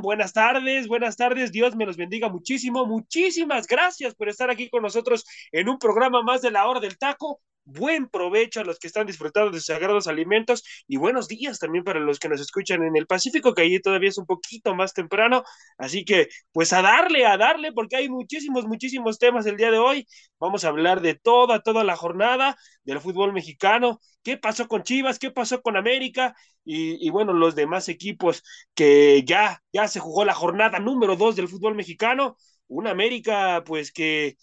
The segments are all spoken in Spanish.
Buenas tardes, buenas tardes, Dios me los bendiga muchísimo, muchísimas gracias por estar aquí con nosotros en un programa más de la hora del taco. Buen provecho a los que están disfrutando de sus sagrados alimentos y buenos días también para los que nos escuchan en el Pacífico, que allí todavía es un poquito más temprano. Así que, pues a darle, a darle, porque hay muchísimos, muchísimos temas el día de hoy. Vamos a hablar de toda, toda la jornada del fútbol mexicano. ¿Qué pasó con Chivas? ¿Qué pasó con América? Y, y bueno, los demás equipos que ya, ya se jugó la jornada número dos del fútbol mexicano. Una América, pues que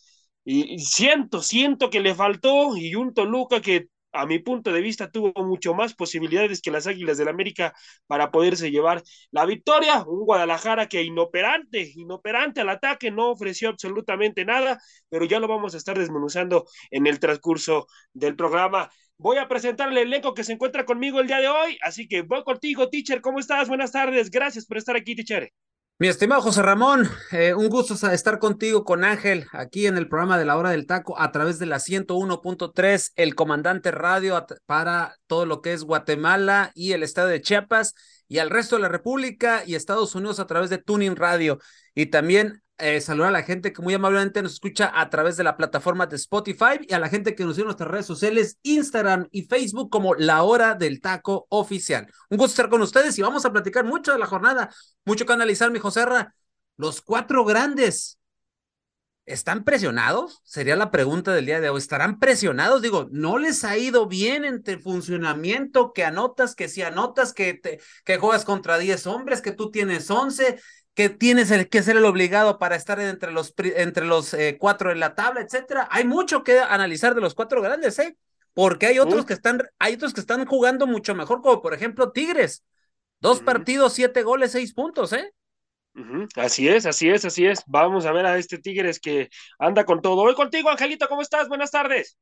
y, siento, siento que le faltó y un Toluca que a mi punto de vista tuvo mucho más posibilidades que las Águilas del América para poderse llevar la victoria. Un Guadalajara que inoperante, inoperante al ataque, no ofreció absolutamente nada, pero ya lo vamos a estar desmenuzando en el transcurso del programa. Voy a presentarle el elenco que se encuentra conmigo el día de hoy, así que voy contigo, teacher. ¿Cómo estás? Buenas tardes. Gracias por estar aquí, teacher. Mi estimado José Ramón, eh, un gusto estar contigo con Ángel aquí en el programa de la hora del taco a través de la 101.3, el comandante radio para todo lo que es Guatemala y el estado de Chiapas y al resto de la República y Estados Unidos a través de Tuning Radio. Y también eh, saludar a la gente que muy amablemente nos escucha a través de la plataforma de Spotify y a la gente que nos sigue en nuestras redes sociales, Instagram y Facebook como La Hora del Taco Oficial. Un gusto estar con ustedes y vamos a platicar mucho de la jornada, mucho que analizar, mi Joserra. Los cuatro grandes, ¿están presionados? Sería la pregunta del día de hoy. ¿Estarán presionados? Digo, ¿no les ha ido bien entre funcionamiento que anotas, que si anotas, que, te, que juegas contra 10 hombres, que tú tienes 11? Que tienes el, que ser el obligado para estar entre los, entre los eh, cuatro en la tabla, etcétera. Hay mucho que analizar de los cuatro grandes, ¿eh? Porque hay otros que están, hay otros que están jugando mucho mejor, como por ejemplo Tigres. Dos partidos, siete goles, seis puntos, ¿eh? Así es, así es, así es. Vamos a ver a este Tigres que anda con todo. Hoy contigo, Angelito, ¿cómo estás? Buenas tardes.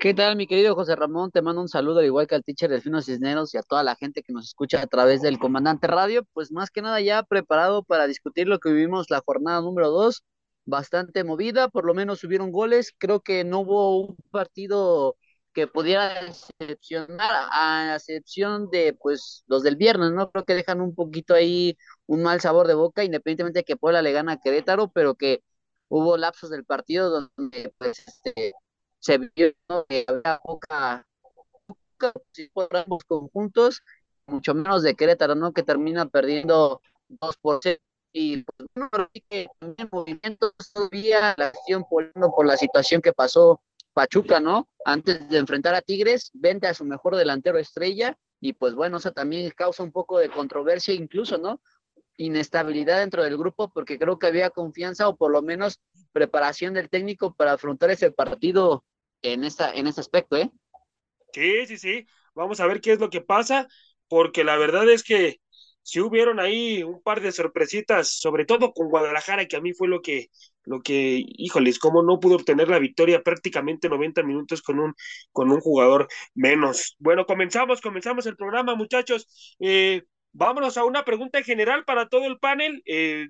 ¿Qué tal, mi querido José Ramón? Te mando un saludo, al igual que al teacher Delfino Cisneros y a toda la gente que nos escucha a través del Comandante Radio. Pues más que nada ya preparado para discutir lo que vivimos la jornada número dos. Bastante movida, por lo menos subieron goles. Creo que no hubo un partido que pudiera decepcionar, a excepción de pues los del viernes, ¿no? Creo que dejan un poquito ahí un mal sabor de boca, independientemente de que Puebla le gana a Querétaro, pero que hubo lapsos del partido donde pues este, se vio que había poca, poca por ambos conjuntos, mucho menos de Querétaro, ¿no? Que termina perdiendo 2 por 0. Y pues, bueno, que también movimientos todavía la acción por, por la situación que pasó Pachuca, ¿no? Antes de enfrentar a Tigres, vende a su mejor delantero estrella y pues bueno, eso también causa un poco de controversia incluso, ¿no? Inestabilidad dentro del grupo porque creo que había confianza o por lo menos preparación del técnico para afrontar ese partido en, esta, en este aspecto, ¿eh? Sí, sí, sí. Vamos a ver qué es lo que pasa, porque la verdad es que si hubieron ahí un par de sorpresitas, sobre todo con Guadalajara, que a mí fue lo que, lo que, híjoles, cómo no pudo obtener la victoria prácticamente 90 minutos con un, con un jugador menos. Bueno, comenzamos, comenzamos el programa, muchachos. Eh, vámonos a una pregunta en general para todo el panel. Eh,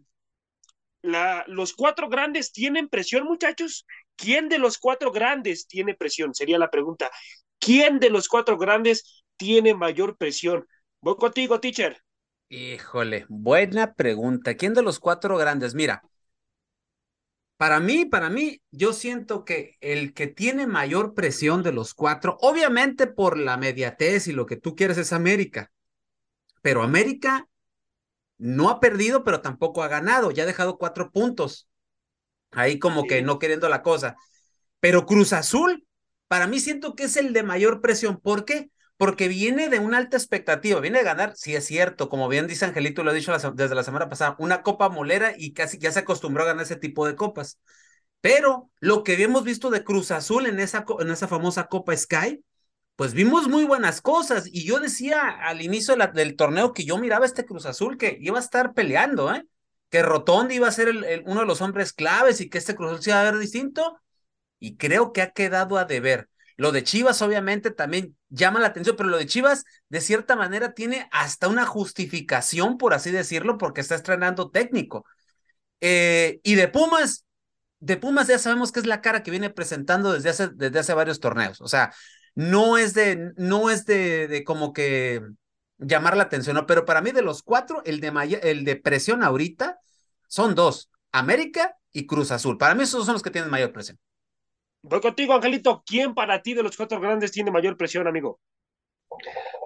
la, ¿Los cuatro grandes tienen presión, muchachos? ¿Quién de los cuatro grandes tiene presión? Sería la pregunta. ¿Quién de los cuatro grandes tiene mayor presión? Voy contigo, teacher. Híjole, buena pregunta. ¿Quién de los cuatro grandes? Mira, para mí, para mí, yo siento que el que tiene mayor presión de los cuatro, obviamente por la mediatez y lo que tú quieres es América, pero América no ha perdido, pero tampoco ha ganado, ya ha dejado cuatro puntos ahí como que no queriendo la cosa. Pero Cruz Azul, para mí siento que es el de mayor presión. ¿Por qué? Porque viene de una alta expectativa, viene de ganar, sí es cierto, como bien dice Angelito, lo he dicho desde la semana pasada, una copa molera y casi ya se acostumbró a ganar ese tipo de copas. Pero lo que habíamos visto de Cruz Azul en esa, en esa famosa Copa Sky, pues vimos muy buenas cosas. Y yo decía al inicio del torneo que yo miraba este Cruz Azul que iba a estar peleando, ¿eh? Que Rotondi iba a ser uno de los hombres claves y que este Cruz se iba a ver distinto. Y creo que ha quedado a deber. Lo de Chivas, obviamente, también llama la atención, pero lo de Chivas, de cierta manera, tiene hasta una justificación, por así decirlo, porque está estrenando técnico. Eh, y de Pumas, de Pumas ya sabemos que es la cara que viene presentando desde hace, desde hace varios torneos. O sea, no es de, no es de, de como que llamar la atención, ¿no? Pero para mí de los cuatro, el de, el de presión ahorita son dos, América y Cruz Azul. Para mí esos son los que tienen mayor presión. Voy contigo, Angelito. ¿Quién para ti de los cuatro grandes tiene mayor presión, amigo?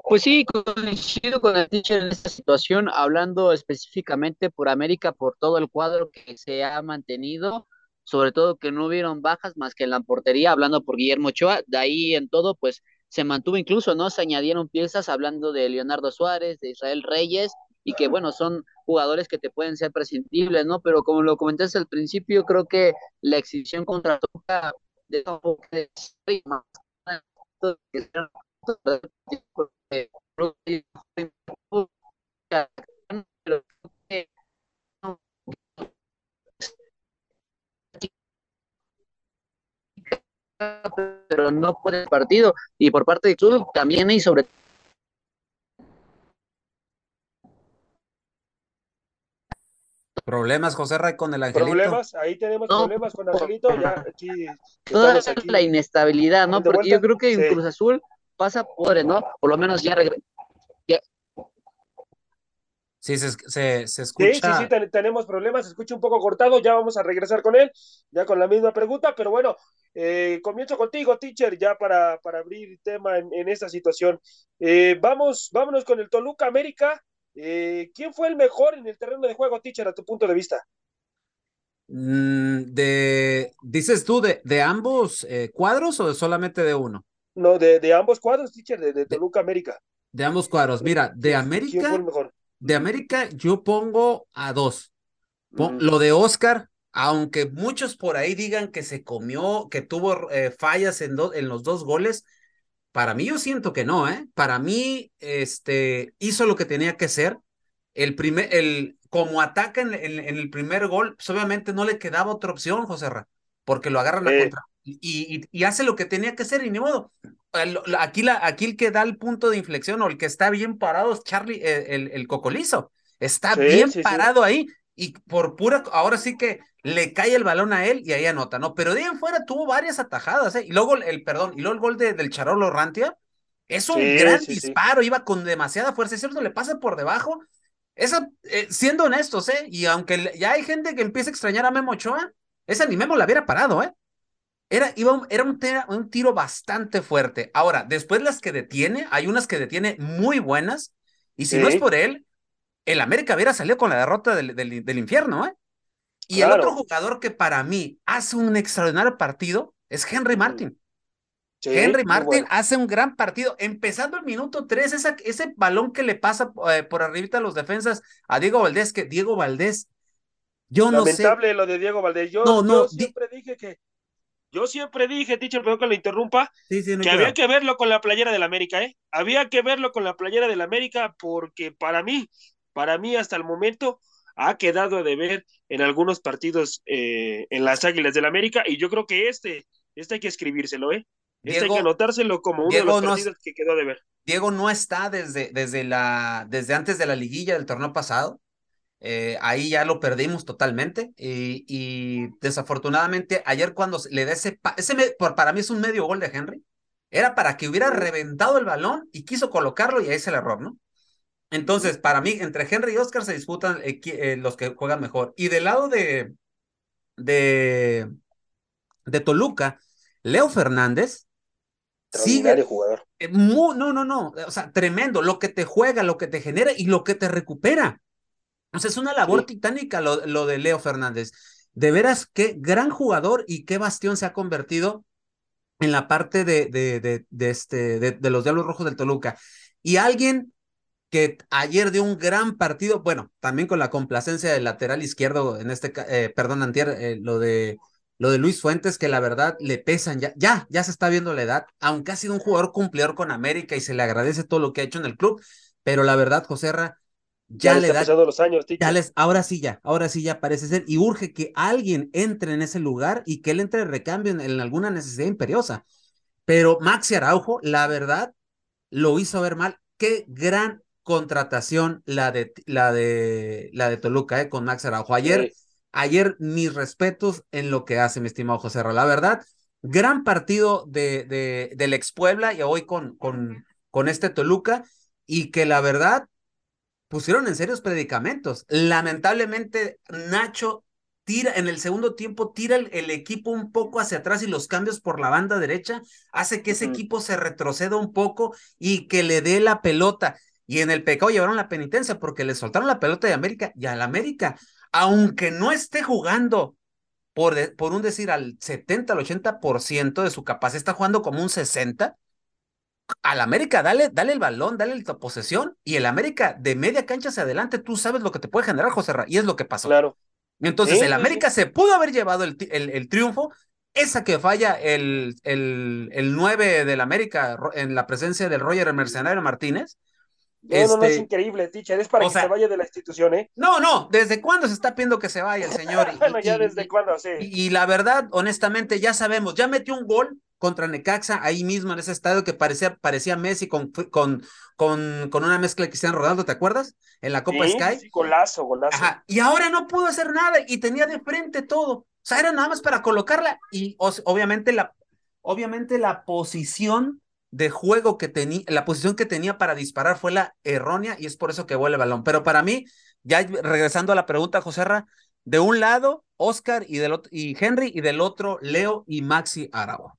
Pues sí, coincido con el teacher en esta situación, hablando específicamente por América, por todo el cuadro que se ha mantenido, sobre todo que no hubieron bajas más que en la portería, hablando por Guillermo Ochoa, de ahí en todo, pues se mantuvo incluso, ¿no? Se añadieron piezas hablando de Leonardo Suárez, de Israel Reyes, y que bueno, son jugadores que te pueden ser prescindibles, ¿no? Pero como lo comentaste al principio, creo que la exhibición contra Toca de pero no puede el partido y por parte de Cruz también y sobre Problemas, José Ray, con el Angelito. Problemas, ahí tenemos problemas con Angelito. Ya aquí, toda la inestabilidad, ¿no? Porque yo creo que en Cruz Azul pasa por, ¿no? Por lo menos ya, ya. Sí, se, se, escucha. Sí, sí, sí, tenemos problemas, se escucha un poco cortado, ya vamos a regresar con él, ya con la misma pregunta, pero bueno, eh, comienzo contigo, teacher, ya para, para abrir tema en, en esta situación. Eh, vamos, vámonos con el Toluca América. Eh, ¿Quién fue el mejor en el terreno de juego, teacher, a tu punto de vista? Mm, de, dices tú, de, de ambos eh, cuadros o solamente de uno? No, de, de ambos cuadros, teacher, de, Toluca América. De ambos cuadros. Mira, de América. ¿Quién fue el mejor? De América, yo pongo a dos. Mm. Lo de Oscar, aunque muchos por ahí digan que se comió, que tuvo eh, fallas en, en los dos goles, para mí yo siento que no, ¿eh? Para mí, este, hizo lo que tenía que hacer. El primer, el, como ataca en, el primer gol, pues obviamente no le quedaba otra opción, José Ra, porque lo agarran a contra. Y, y, hace lo que tenía que hacer y ni modo. Aquí, la, aquí el que da el punto de inflexión o el que está bien parado es Charlie, eh, el, el, cocolizo. Está bien parado ahí y por pura, ahora sí que le cae el balón a él y ahí anota, ¿no? Pero de ahí en fuera tuvo varias atajadas, ¿eh? Y luego el, perdón, y luego el gol de, del Charolo Rantia, es un gran disparo, iba con demasiada fuerza, es cierto, le pasa por debajo. Esa, eh, siendo honestos, ¿eh? Y aunque ya hay gente que empieza a extrañar a Memo Ochoa, esa ni Memo la hubiera parado, ¿eh? Era, iba, era un, un tiro bastante fuerte. Ahora, después las que detiene, hay unas que detiene muy buenas, y si no es por él, el América hubiera salido con la derrota del, del, infierno, ¿eh? Y el otro jugador que para mí hace un extraordinario partido es Henry Martin. Henry Martin hace un gran partido. Empezando el minuto 3, ese balón que le pasa eh, por arribita a los defensas a Diego Valdés, que Diego Valdés, yo no sé. Lamentable lo de Diego Valdés. Yo, no, no, siempre dije que. Yo siempre dije, teacher, perdón que lo interrumpa, que había que verlo con la playera del América, ¿eh? Había que verlo con la playera del América porque para mí para mí hasta el momento ha quedado de ver en algunos partidos eh, en las Águilas del América y yo creo que este, este hay que escribírselo, ¿eh? Este hay que anotárselo como uno de los partidos que quedó de ver. Diego no está desde, desde, la, desde antes de la liguilla del torneo pasado. Eh, ahí ya lo perdimos totalmente y, desafortunadamente ayer cuando le da ese, ese para mí es un medio gol de Henry, era para que hubiera reventado el balón y quiso colocarlo y ahí es el error, ¿no? Entonces, para mí, entre Henry y Oscar se disputan eh, eh, los que juegan mejor. Y del lado de, de, de Toluca, Leo Fernández sigue. jugador. No, no, no. O sea, tremendo. Lo que te juega, lo que te genera y lo que te recupera. O sea, es una labor titánica lo, lo, de Leo Fernández. De veras, qué gran jugador y qué bastión se ha convertido en la parte de, de, de, de este, de, los Diablos Rojos del Toluca. Y alguien que ayer dio un gran partido, bueno, también con la complacencia del lateral izquierdo, en este, eh, perdón, Antier, eh, lo de lo de Luis Fuentes, que la verdad le pesan, ya, ya, ya se está viendo la edad, aunque ha sido un jugador cumplidor con América y se le agradece todo lo que ha hecho en el club, pero la verdad, José Ra, ya, le da. los años, ya les, ahora sí ya, ahora sí ya parece ser, y urge que alguien entre en ese lugar y que él entre de recambio en, alguna necesidad imperiosa. Pero Maxi Araujo, la verdad, lo hizo ver mal. Qué gran contratación la de la de la de Toluca, eh, con Maxi Araujo. Ayer, ayer mis respetos en lo que hace, mi estimado José Ra. La verdad, gran partido de, de, del ex Puebla y hoy con, con, con este Toluca, y que la verdad pusieron en serios predicamentos. Lamentablemente, Nacho tira en el segundo tiempo, tira el, equipo un poco hacia atrás y los cambios por la banda derecha hace que ese equipo se retroceda un poco y que le dé la pelota. Y en el pecado llevaron la penitencia porque le soltaron la pelota de América y al América, aunque no esté jugando por, por un decir al 70, al 80% de su capacidad, está jugando como un 60, al América, dale, dale el balón, dale la posesión, y el América de media cancha hacia adelante, tú sabes lo que te puede generar, José Ra, y es lo que pasó. Claro. Entonces, el América se pudo haber llevado el, el, triunfo, esa que falla el, el, el 9 del América en la presencia del Roger Mercenario Martínez, no, no, no, es este, increíble, teacher. Es para que se vaya de la institución, ¿eh? No, no, ¿desde cuándo se está pidiendo que se vaya el señor? bueno, ya desde cuándo, sí. Y, la verdad, honestamente, ya sabemos, ya metió un gol contra Necaxa ahí mismo en ese estadio que parecía, parecía Messi con, con, con, con una mezcla de Cristiano rodando, ¿te acuerdas? En la Copa Sky. Sí, golazo, golazo. Ajá. Y ahora no pudo hacer nada y tenía de frente todo. O sea, era nada más para colocarla y obviamente la, obviamente la posición de juego que tenía, la posición que tenía para disparar fue la errónea y es por eso que vuelve el balón. Pero para mí, ya regresando a la pregunta, José Ra, de un lado, Oscar y, del otro, y Henry, y del otro, Leo y Maxi Aragua.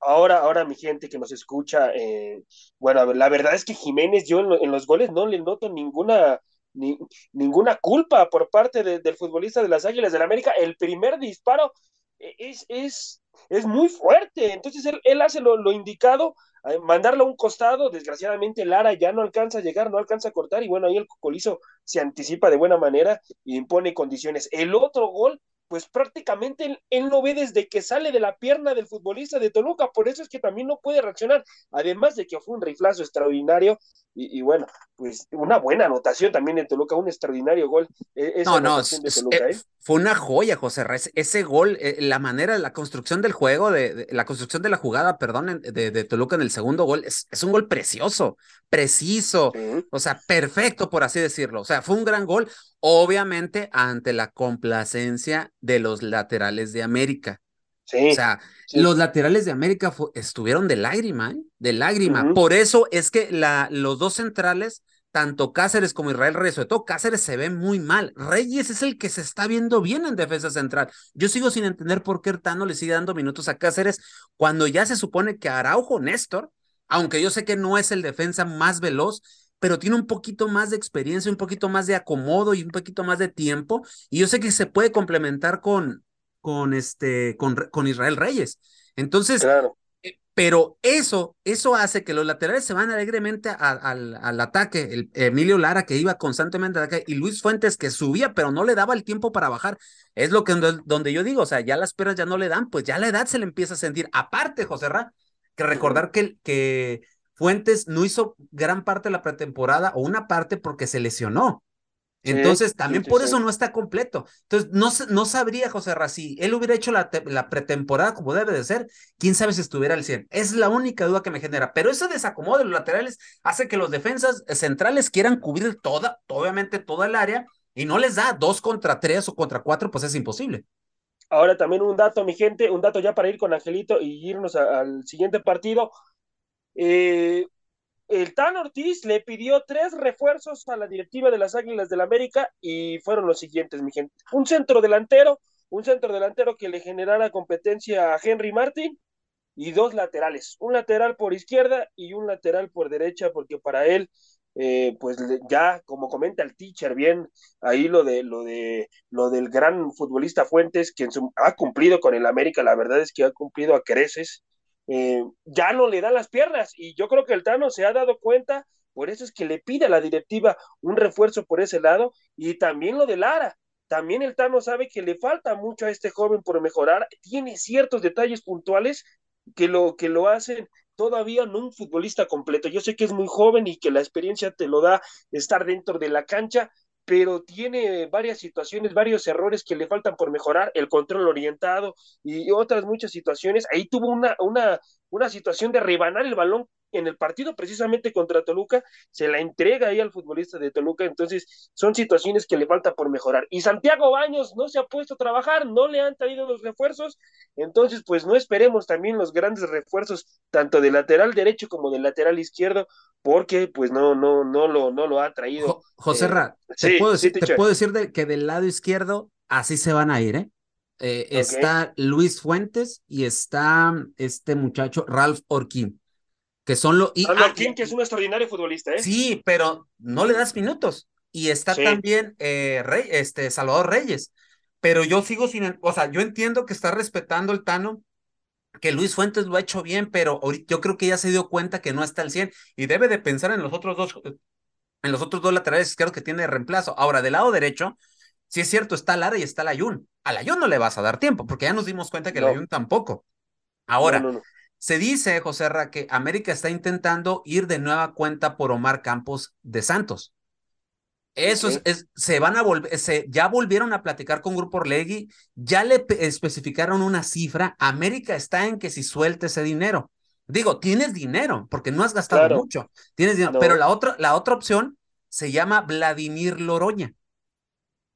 Ahora, ahora mi gente que nos escucha, eh, bueno, la verdad es que Jiménez, yo en, los goles no le noto ninguna, ni, ninguna culpa por parte del futbolista de las Águilas del la América. El primer disparo e, es, es, es muy fuerte, entonces él, él hace lo, lo indicado, mandarlo a un costado, desgraciadamente Lara ya no alcanza a llegar, no alcanza a cortar y bueno, ahí el Cocolizo se anticipa de buena manera y impone condiciones. El otro gol pues prácticamente él, no ve desde que sale de la pierna del futbolista de Toluca, por eso es que también no puede reaccionar, además de que fue un riflazo extraordinario y, bueno, pues una buena anotación también de Toluca, un extraordinario gol. E, no, no, eh, ¿eh? fue una joya, José Reyes, ese gol, eh, la manera, la construcción del juego, de, la construcción de la jugada, perdón, de, Toluca en el segundo gol, es, es un gol precioso, preciso, o sea, perfecto, por así decirlo, o sea, fue un gran gol, obviamente ante la complacencia de los laterales de América. Sí, o sea, los laterales de América estuvieron de lágrima, ¿eh? de lágrima. Por eso es que la, los dos centrales, tanto Cáceres como Israel Reyes, sobre todo Cáceres se ve muy mal. Reyes es el que se está viendo bien en defensa central. Yo sigo sin entender por qué Ertano le sigue dando minutos a Cáceres cuando ya se supone que Araujo Néstor, aunque yo sé que no es el defensa más veloz, pero tiene un poquito más de experiencia, un poquito más de acomodo y un poquito más de tiempo. Y yo sé que se puede complementar con, con, este, con, con Israel Reyes. Entonces, eh, pero eso, eso hace que los laterales se van alegremente al, al, ataque. El, Emilio Lara que iba constantemente al ataque y Luis Fuentes que subía, pero no le daba el tiempo para bajar. Es lo que donde yo digo, o sea, ya las peras ya no le dan, pues ya la edad se le empieza a sentir. Aparte, José Ra, que recordar que, que Fuentes no hizo gran parte de la pretemporada o una parte porque se lesionó. Entonces, también por eso no está completo. Entonces, no, no sabría, José Rací, él hubiera hecho la, la, pretemporada como debe de ser, quién sabe si estuviera al 100. Es la única duda que me genera. Pero ese desacomodo de los laterales hace que los defensas centrales quieran cubrir toda, obviamente toda el área, y no les da dos contra tres o contra cuatro, pues es imposible. Ahora también un dato, mi gente, un dato ya para ir con Angelito y irnos al siguiente partido. Eh, el Tan Ortiz le pidió tres refuerzos a la directiva de las Águilas del la América y fueron los siguientes, mi gente. Un centro delantero, un centro delantero que le generara competencia a Henry Martin y dos laterales, un lateral por izquierda y un lateral por derecha, porque para él, eh, pues ya como comenta el teacher bien, ahí lo de lo de lo del gran futbolista Fuentes, quien ha cumplido con el América, la verdad es que ha cumplido a creces eh, ya no le dan las piernas y yo creo que el Tano se ha dado cuenta, por eso es que le pide a la directiva un refuerzo por ese lado y también lo de Lara. también el Tano sabe que le falta mucho a este joven por mejorar, tiene ciertos detalles puntuales que lo, que lo hacen todavía no un futbolista completo. Yo sé que es muy joven y que la experiencia te lo da estar dentro de la cancha, pero tiene varias situaciones, varios errores que le faltan por mejorar, el control orientado y otras muchas situaciones. Ahí tuvo una, una, una situación de rebanar el balón en el partido precisamente contra Toluca, se la entrega ahí al futbolista de Toluca, entonces son situaciones que le falta por mejorar. Y Santiago Baños no se ha puesto a trabajar, no le han traído los refuerzos, entonces pues no esperemos también los grandes refuerzos, tanto de lateral derecho como de lateral izquierdo, porque pues no, no, no lo, no lo ha traído. José Ra, eh, te, puedo decir, te puedo decir de, que del lado izquierdo así se van a ir, ¿eh? Eh, está Luis Fuentes y está este muchacho Ralph Orquín, que son los... Ralph ah, Orquín, que es un extraordinario futbolista, ¿eh? Sí, pero no le das minutos. Y está también eh, Rey, este, Salvador Reyes. Pero yo sigo sin... O sea, yo entiendo que está respetando el Tano, que Luis Fuentes lo ha hecho bien, pero yo creo que ya se dio cuenta que no está al 100 y debe de pensar en los otros dos, en los otros dos laterales izquierdos que tiene de reemplazo. Ahora, del lado derecho, si es cierto, está Lara y está Layun. A Layun no le vas a dar tiempo, porque ya nos dimos cuenta que Layun tampoco. Ahora, se dice, José Ra, que América está intentando ir de nueva cuenta por Omar Campos de Santos. Eso es, se van a volver, se, ya volvieron a platicar con Grupo Orlegui, ya le especificaron una cifra. América está en que si suelte ese dinero. Digo, tienes dinero, porque no has gastado mucho. Tienes dinero, pero la otra, la otra opción se llama Vladimir Loroña.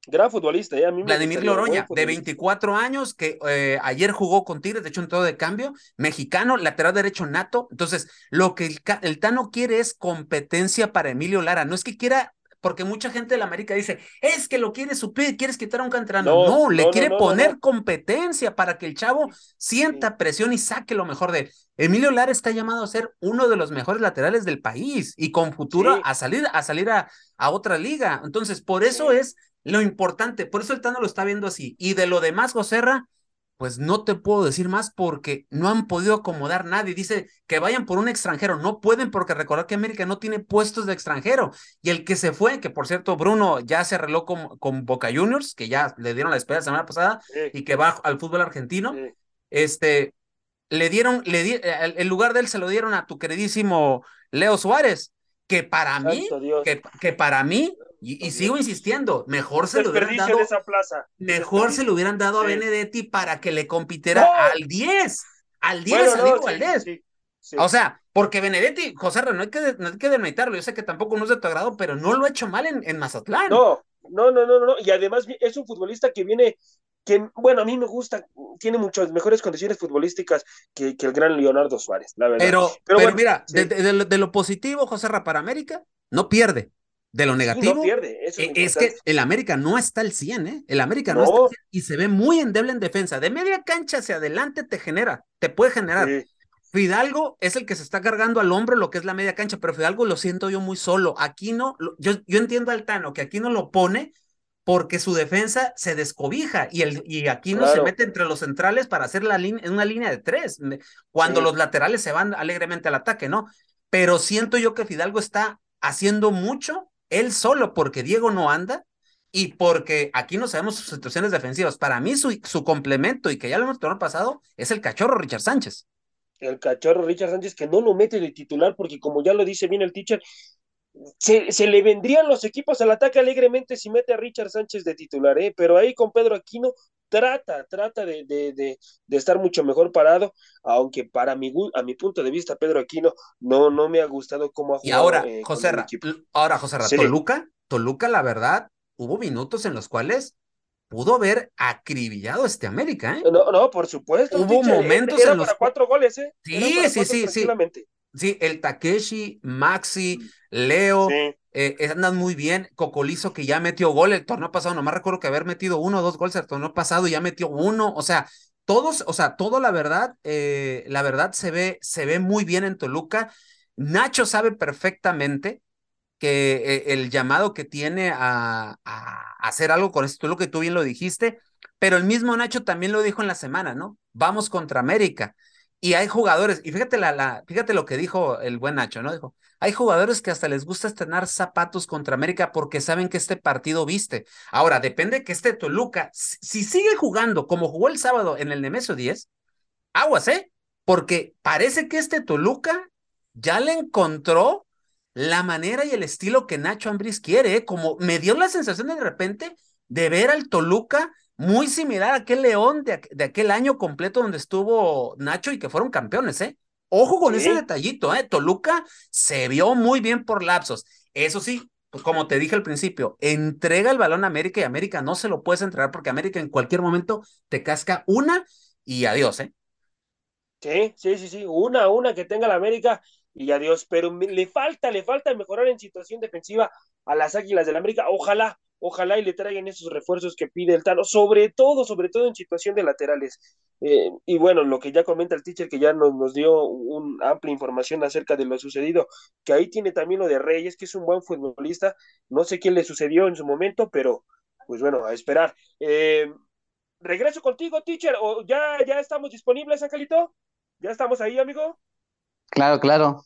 Gran futbolista, ¿eh? A mí Vladimir Loroña, de 24 años, que eh, ayer jugó con Tigres, de hecho, en todo de cambio, mexicano, lateral derecho nato. Entonces, lo que el, el, Tano quiere es competencia para Emilio Lara. No es que quiera, porque mucha gente de la América dice, es que lo quiere suplir, quieres quitar a un canterano. No, le quiere poner competencia para que el chavo sienta presión y saque lo mejor de él. Emilio Lara está llamado a ser uno de los mejores laterales del país y con futuro a salir, a salir a, a otra liga. Entonces, por eso es lo importante, por eso el Tano lo está viendo así. Y de lo demás, Joserra, pues no te puedo decir más porque no han podido acomodar nadie. Dice que vayan por un extranjero. No pueden porque recordar que América no tiene puestos de extranjero. Y el que se fue, que por cierto, Bruno ya se arregló con, con Boca Juniors, que ya le dieron la espera la semana pasada y que va al fútbol argentino. Este, le dieron, le di, el lugar de él se lo dieron a tu queridísimo Leo Suárez, que para mí, que, que para mí y, sigo insistiendo, mejor se lo hubieran dado. Mejor se lo hubieran dado a Benedetti para que le compitiera al 10. Al 10, digo, al 10. O sea, porque Benedetti, José no hay que, no hay que demeritarlo. Yo sé que tampoco no es de tu agrado, pero no lo ha hecho mal en, en Mazatlán. No, no, no, no, no. Y además es un futbolista que viene que, bueno, a mí me gusta, tiene muchas mejores condiciones futbolísticas que, que el gran Leonardo Suárez, la verdad. Pero, pero, mira, de, de, lo positivo, José para América, no pierde. De lo negativo, es, e, que el América no está al 100, ¿eh? El América no, está al 100 y se ve muy endeble en defensa. De media cancha hacia adelante te genera, te puede generar. Fidalgo es el que se está cargando al hombro lo que es la media cancha, pero Fidalgo lo siento yo muy solo. Aquí no, yo, yo entiendo al Tano que aquí no lo pone porque su defensa se descobija y, el, y aquí no se mete entre los centrales para hacer la en una línea de tres, cuando los laterales se van alegremente al ataque, ¿no? Pero siento yo que Fidalgo está haciendo mucho él solo porque Diego no anda y porque aquí no sabemos sus situaciones defensivas. Para mí su, su complemento y que ya lo hemos el pasado es el cachorro Richard Sánchez. El cachorro Richard Sánchez que no lo mete de titular porque como ya lo dice bien el teacher, se, se, le vendrían los equipos al ataque alegremente si mete a Richard Sánchez de titular, ¿eh? pero ahí con Pedro Aquino trata, trata de, de, de, de, estar mucho mejor parado, aunque para mi, a mi punto de vista, Pedro Aquino no, no me ha gustado cómo ha jugado. Y ahora, eh, José ahora, José Toluca, Toluca, la verdad, hubo minutos en los cuales pudo haber acribillado este América, ¿eh? No, no, por supuesto. Hubo momentos en los para cuatro goles, ¿eh? Sí, sí, sí, sí. Sí, el Takeshi, Maxi, mm. Leo, eh, andan muy bien. Cocolizo que ya metió gol el torneo pasado, nomás recuerdo que haber metido uno o dos goles el torneo pasado y ya metió uno. O sea, todos, o sea, todo la verdad, eh, la verdad se ve, se ve muy bien en Toluca. Nacho sabe perfectamente que eh, el llamado que tiene a, a, hacer algo con esto, lo que tú bien lo dijiste, pero el mismo Nacho también lo dijo en la semana, ¿no? Vamos contra América. Y hay jugadores, y fíjate, la, la, fíjate lo que dijo el buen Nacho, ¿no? Dijo, hay jugadores que hasta les gusta estrenar zapatos contra América porque saben que este partido viste. Ahora, depende que este Toluca, si sigue jugando como jugó el sábado en el Nemesio 10, aguas, ¿eh? Porque parece que este Toluca ya le encontró la manera y el estilo que Nacho Ambriz quiere, ¿eh? Como me dio la sensación de repente de ver al Toluca muy similar a aquel León de, aquel año completo donde estuvo Nacho y que fueron campeones, ¿eh? Ojo con ese detallito, ¿eh? Toluca se vio muy bien por lapsos. Eso sí, pues como te dije al principio, entrega el balón a América y América no se lo puedes entregar porque América en cualquier momento te casca una y adiós, ¿eh? Sí, sí, sí, sí, una, una que tenga la América y adiós, pero le falta, le falta mejorar en situación defensiva a las Águilas del América. Ojalá, ojalá y le traigan esos refuerzos que pide el Tano, sobre todo, sobre todo en situación de laterales. Eh, y bueno, lo que ya comenta el teacher, que ya nos, nos dio una amplia información acerca de lo sucedido, que ahí tiene también lo de Reyes, que es un buen futbolista, no sé qué le sucedió en su momento, pero pues bueno, a esperar. Eh, regreso contigo, teacher, o ya, ya estamos disponibles, Angelito, ya estamos ahí, amigo. Claro, claro.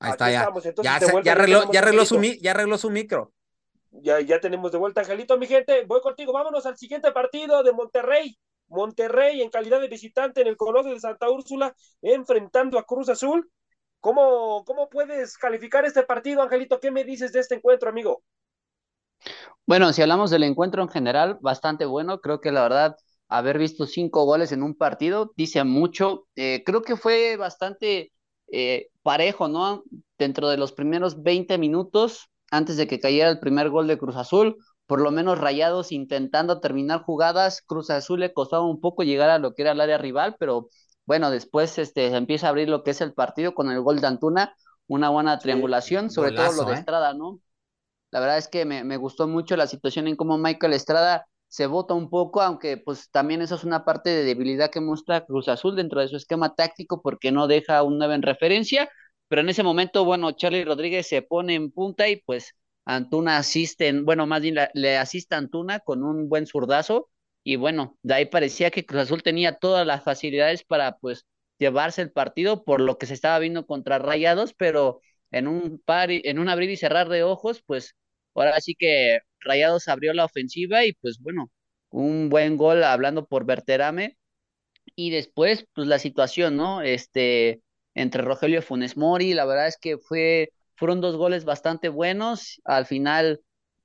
Ahí está, ya. Ya, ya, arregló, ya, arregló su, ya arregló su micro. Ya, ya tenemos de vuelta, Angelito, mi gente. Voy contigo. Vámonos al siguiente partido de Monterrey. Monterrey en calidad de visitante en el Coloso de Santa Úrsula, enfrentando a Cruz Azul. ¿Cómo, ¿Cómo puedes calificar este partido, Angelito? ¿Qué me dices de este encuentro, amigo? Bueno, si hablamos del encuentro en general, bastante bueno. Creo que la verdad, haber visto cinco goles en un partido dice mucho. Eh, creo que fue bastante eh, parejo, ¿no? Dentro de los primeros 20 minutos, antes de que cayera el primer gol de Cruz Azul, por lo menos Rayados intentando terminar jugadas, Cruz Azul le costaba un poco llegar a lo que era el área rival, pero bueno, después este, se empieza a abrir lo que es el partido con el gol de Antuna, una buena triangulación, sobre todo lo de ¿eh? Estrada, ¿no? La verdad es que me, me gustó mucho la situación en cómo Michael Estrada se vota un poco, aunque pues también eso es una parte de debilidad que muestra Cruz Azul dentro de su esquema táctico porque no deja un 9 en referencia, pero en ese momento, bueno, Charlie Rodríguez se pone en punta y pues Antuna asiste, bueno, más bien le asiste a Antuna con un buen zurdazo y bueno, de ahí parecía que Cruz Azul tenía todas las facilidades para pues llevarse el partido por lo que se estaba viendo contra Rayados, pero en un par, en un abrir y cerrar de ojos, pues ahora sí que Rayados abrió la ofensiva y pues bueno, un buen gol hablando por Berterame. Y después, pues la situación, ¿no? Este, entre Rogelio Funes Mori, la verdad es que fue, fueron dos goles bastante buenos. Al final,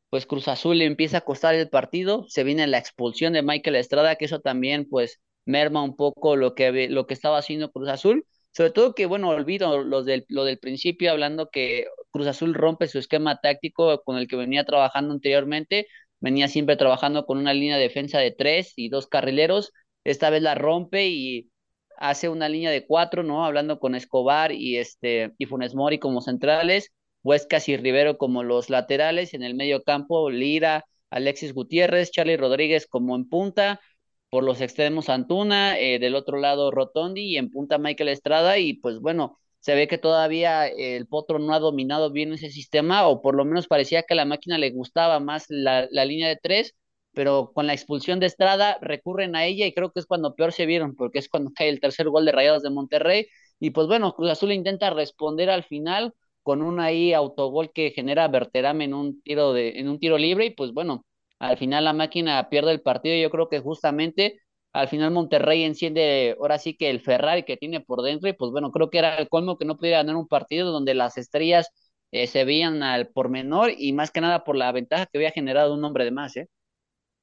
pues Cruz Azul le empieza a costar el partido. Se viene la expulsión de Michael Estrada, que eso también, pues, merma un poco lo que, lo que estaba haciendo Cruz Azul. Sobre todo que, bueno, olvido los del, lo del principio, hablando que Cruz Azul rompe su esquema táctico con el que venía trabajando anteriormente. Venía siempre trabajando con una línea de defensa de tres y dos carrileros. Esta vez la rompe y hace una línea de cuatro, ¿no? Hablando con Escobar y este y Funes Mori como centrales, Huescas y Rivero como los laterales, en el medio campo Lira, Alexis Gutiérrez, Charlie Rodríguez como en punta, por los extremos Antuna, eh, del otro lado Rotondi y en punta Michael Estrada y pues bueno, se ve que todavía el Potro no ha dominado bien ese sistema, o por lo menos parecía que a la máquina le gustaba más la, línea de tres, pero con la expulsión de Estrada recurren a ella y creo que es cuando peor se vieron, porque es cuando cae el tercer gol de Rayados de Monterrey, y pues bueno, Cruz Azul intenta responder al final con un ahí autogol que genera Berterame en un tiro de, en un tiro libre, y pues bueno, al final la máquina pierde el partido, yo creo que justamente al final Monterrey enciende ahora sí que el Ferrari que tiene por dentro. Y pues bueno, creo que era el colmo que no pudiera ganar un partido donde las estrellas eh, se veían al por menor y más que nada por la ventaja que había generado un hombre de más, ¿eh?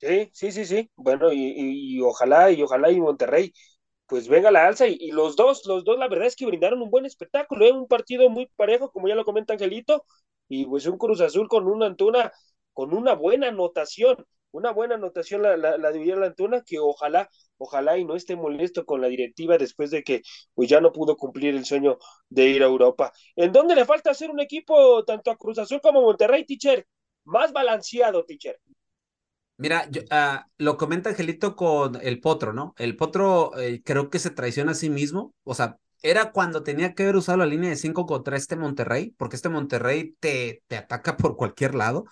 Sí, sí, sí, sí. Bueno, y, ojalá, y ojalá y Monterrey pues venga la alza y, los dos, los dos la verdad es que brindaron un buen espectáculo, ¿eh? un partido muy parejo, como ya lo comenta Angelito, y pues un Cruz Azul con una Antuna, con una buena anotación, una buena anotación la, la, la Antuna, que ojalá, ojalá y no esté molesto con la directiva después de que pues ya no pudo cumplir el sueño de ir a Europa. ¿En dónde le falta hacer un equipo tanto a Cruz Azul como a Monterrey, teacher? Más balanceado, teacher. Mira, ah, lo comenta Angelito con el Potro, ¿no? El Potro eh, creo que se traiciona a sí mismo, o sea, era cuando tenía que haber usado la línea de 5 contra este Monterrey, porque este Monterrey te, te ataca por cualquier lado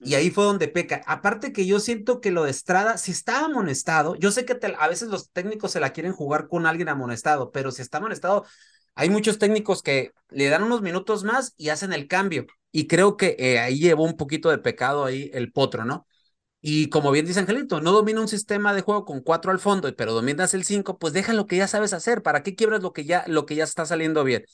Y ahí fue donde peca. Aparte que yo siento que lo de Estrada, si está amonestado, yo sé que a veces los técnicos se la quieren jugar con alguien amonestado, pero si está amonestado, hay muchos técnicos que le dan unos minutos más y hacen el cambio. Y creo que eh, ahí llevó un poquito de pecado ahí el potro, ¿no? Y como bien dice Angelito, no domina un sistema de juego con cuatro al fondo, pero dominas el cinco, pues deja lo que ya sabes hacer. ¿Para qué quiebras lo que ya, lo que ya está saliendo bien?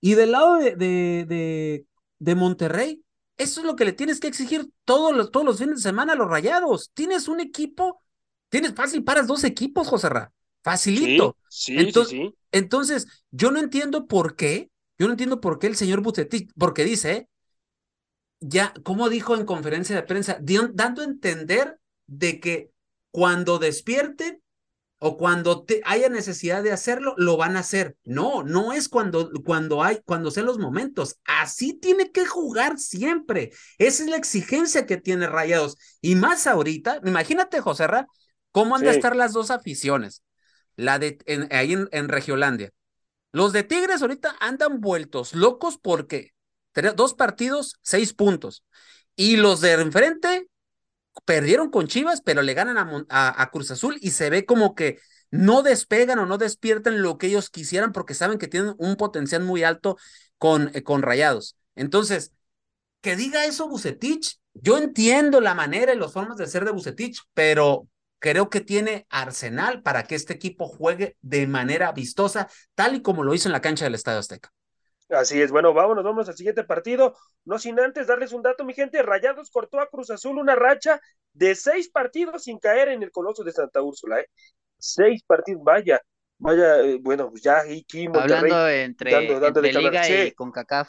Y del lado de, de, de Monterrey, eso es lo que le tienes que exigir todos los, todos los fines de semana a los rayados. Tienes un equipo, tienes fácil, paras dos equipos, José Ra. Facilito. Sí, entonces, sí, entonces, yo no entiendo por qué, yo no entiendo por qué el señor Bucetich, porque dice, ya, como dijo en conferencia de prensa, dando a entender de que cuando despierten o cuando te haya necesidad de hacerlo, lo van a hacer. No, no es cuando, cuando hay, cuando sean los momentos. Así tiene que jugar siempre. Esa es la exigencia que tiene Rayados. Y más ahorita, imagínate, José Ra, cómo han de estar las dos aficiones. La de ahí en, en Regiolandia. Los de Tigres ahorita andan vueltos locos porque dos partidos, seis puntos. Y los de enfrente perdieron con Chivas, pero le ganan a, Cruz Azul y se ve como que no despegan o no despiertan lo que ellos quisieran porque saben que tienen un potencial muy alto con, eh, con Rayados. Entonces, que diga eso Bucetich, yo entiendo la manera y las formas de ser de Bucetich, pero creo que tiene arsenal para que este equipo juegue de manera vistosa, tal y como lo hizo en la cancha del Estadio Azteca. Así es, bueno, vámonos, vamos al siguiente partido. No sin antes darles un dato, mi gente. Rayados cortó a Cruz Azul una racha de seis partidos sin caer en el Coloso de Santa Úrsula, ¿eh? Seis partidos, vaya, vaya, eh, bueno, pues ya aquí Hablando entre, entre Liga y con CACAF.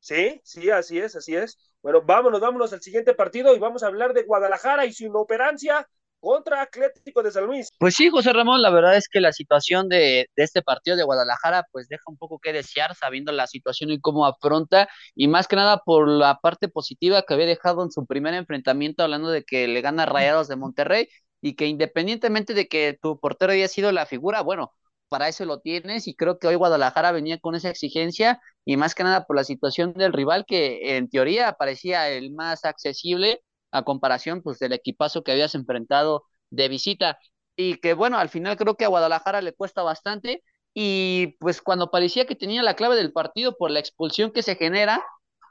Sí, sí, así es, así es. Bueno, vámonos, vámonos al siguiente partido y vamos a hablar de Guadalajara y su inoperancia contra Atlético de San Luis. Pues sí, José Ramón, la verdad es que la situación de, de, este partido de Guadalajara pues deja un poco que desear sabiendo la situación y cómo afronta y más que nada por la parte positiva que había dejado en su primer enfrentamiento hablando de que le gana Rayados de Monterrey y que independientemente de que tu portero haya sido la figura, bueno, para eso lo tienes y creo que hoy Guadalajara venía con esa exigencia y más que nada por la situación del rival que en teoría parecía el más accesible a comparación pues del equipazo que habías enfrentado de visita. Y que bueno, al final creo que a Guadalajara le cuesta bastante. Y pues cuando parecía que tenía la clave del partido por la expulsión que se genera,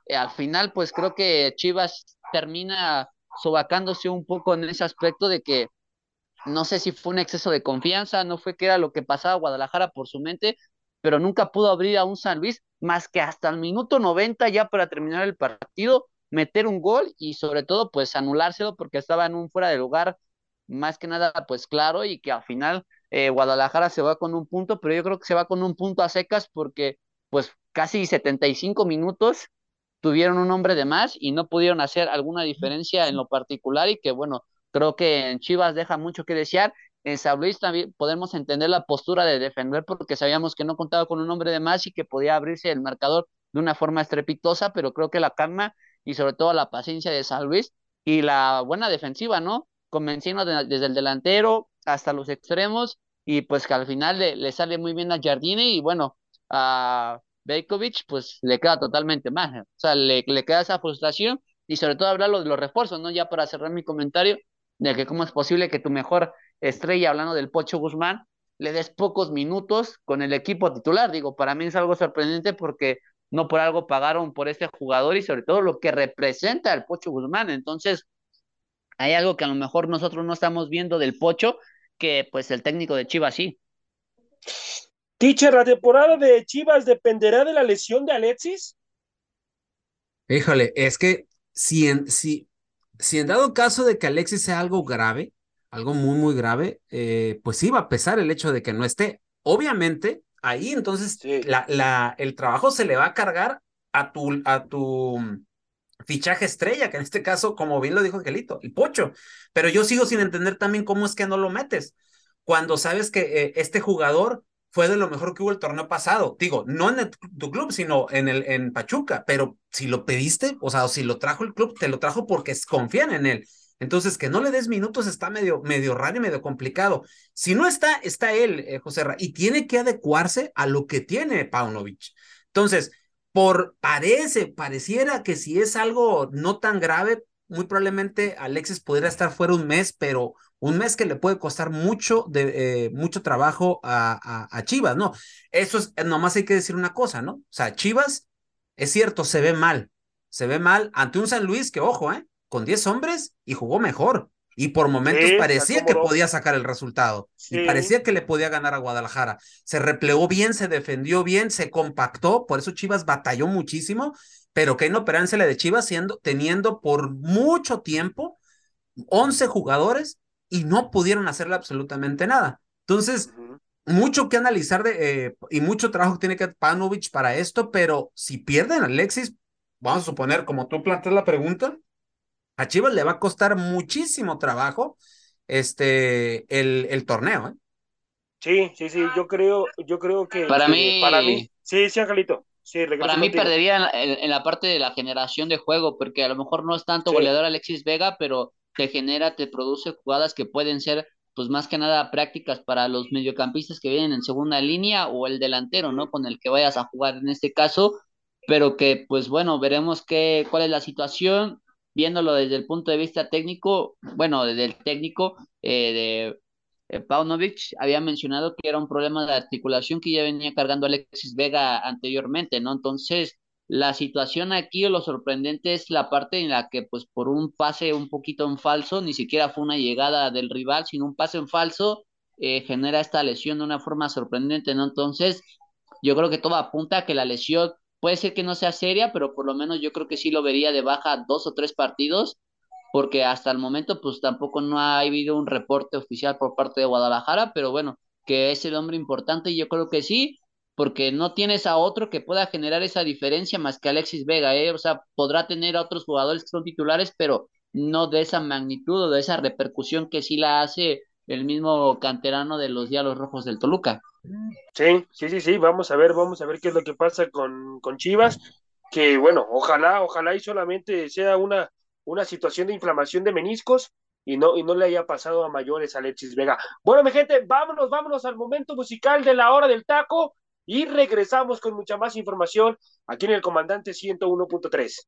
eh, al final pues creo que Chivas termina sobacándose un poco en ese aspecto de que no sé si fue un exceso de confianza, no fue que era lo que pasaba a Guadalajara por su mente, pero nunca pudo abrir a un San Luis más que hasta el minuto 90 ya para terminar el partido meter un gol y sobre todo pues anulárselo porque estaba en un fuera de lugar más que nada pues claro y que al final eh, Guadalajara se va con un punto, pero yo creo que se va con un punto a secas porque pues casi 75 minutos tuvieron un hombre de más y no pudieron hacer alguna diferencia en lo particular y que bueno, creo que en Chivas deja mucho que desear. En San Luis también podemos entender la postura de defender porque sabíamos que no contaba con un hombre de más y que podía abrirse el marcador de una forma estrepitosa, pero creo que la calma y sobre todo la paciencia de San Luis y la buena defensiva, ¿no? Convenciendo desde el delantero hasta los extremos y pues que al final le, sale muy bien a Jardine y bueno, a Bejkovic pues le queda totalmente mal, o sea, le, le queda esa frustración y sobre todo hablar de los refuerzos, ¿no? Ya para cerrar mi comentario, de que cómo es posible que tu mejor estrella, hablando del Pocho Guzmán, le des pocos minutos con el equipo titular. Digo, para mí es algo sorprendente porque no por algo pagaron por este jugador y sobre todo lo que representa el Pocho Guzmán. Entonces, hay algo que a lo mejor nosotros no estamos viendo del Pocho, que pues el técnico de Chivas sí. Teacher, ¿la temporada de Chivas dependerá de la lesión de Alexis? Híjole, es que si en, si, si en dado caso de que Alexis sea algo grave, algo muy, muy grave, eh, pues sí va a pesar el hecho de que no esté. Obviamente, ahí entonces la, la, el trabajo se le va a cargar a tu, a tu fichaje estrella, que en este caso, como bien lo dijo Angelito, el pocho. Pero yo sigo sin entender también cómo es que no lo metes. Cuando sabes que eh, este jugador fue de lo mejor que hubo el torneo pasado. Digo, no en tu club, sino en, el, en Pachuca. Pero si lo pediste, o sea, si lo trajo el club, te lo trajo porque confían en él. Entonces, que no le des minutos está medio, medio raro y medio complicado. Si no está, está él, eh, José Ra, y tiene que adecuarse a lo que tiene Paunovic. Entonces, por parece, pareciera que si es algo no tan grave, muy probablemente Alexis podría estar fuera un mes, pero un mes que le puede costar mucho, de, eh, mucho trabajo a, a, Chivas, ¿no? Eso es, nomás hay que decir una cosa, ¿no? O sea, Chivas, es cierto, se ve mal, se ve mal ante un San Luis que, ojo, ¿eh? Con 10 hombres y jugó mejor. Y por momentos parecía que podía sacar el resultado. Y parecía que le podía ganar a Guadalajara. Se replegó bien, se defendió bien, se compactó. Por eso Chivas batalló muchísimo. Pero que no la de Chivas siendo, teniendo por mucho tiempo 11 jugadores y no pudieron hacerle absolutamente nada. Entonces, mucho que analizar de, eh, y mucho trabajo tiene que Panovich para esto, pero si pierden a Alexis, vamos a suponer, como tú planteas la pregunta, a Chivas le va a costar muchísimo trabajo este, el, el torneo. ¿eh? Sí, sí, sí, yo creo, yo creo que para mí, para mí, sí, sí, Angelito. Sí, para mí perdería en, la parte de la generación de juego, porque a lo mejor no es tanto goleador Alexis Vega, pero te genera, te produce jugadas que pueden ser, pues más que nada prácticas para los mediocampistas que vienen en segunda línea o el delantero, ¿no? Con el que vayas a jugar en este caso, pero que, pues bueno, veremos qué, cuál es la situación viéndolo desde el punto de vista técnico, bueno, desde el técnico eh, de eh, Paunovic había mencionado que era un problema de articulación que ya venía cargando Alexis Vega anteriormente, ¿no? Entonces, la situación aquí o lo sorprendente es la parte en la que, pues, por un pase un poquito en falso, ni siquiera fue una llegada del rival, sino un pase en falso, eh, genera esta lesión de una forma sorprendente, ¿no? Entonces, yo creo que todo apunta a que la lesión Puede ser que no sea seria, pero por lo menos yo creo que sí lo vería de baja dos o tres partidos, porque hasta el momento pues tampoco no ha habido un reporte oficial por parte de Guadalajara, pero bueno, que es el hombre importante y yo creo que sí, porque no tienes a otro que pueda generar esa diferencia más que Alexis Vega, ¿eh? O sea, podrá tener a otros jugadores que son titulares, pero no de esa magnitud o de esa repercusión que sí la hace el mismo canterano de los Diablos Rojos del Toluca. Sí, sí, sí, sí, vamos a ver, vamos a ver qué es lo que pasa con, con Chivas, que bueno, ojalá, ojalá y solamente sea una, una situación de inflamación de meniscos y no, y no le haya pasado a mayores a Alexis Vega. Bueno, mi gente, vámonos, vámonos al momento musical de la hora del taco y regresamos con mucha más información aquí en el Comandante 101.3.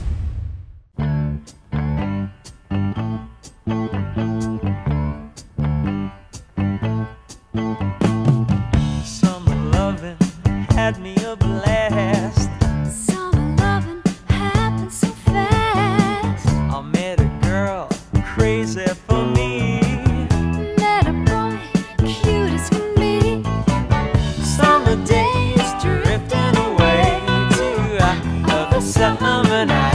I'm an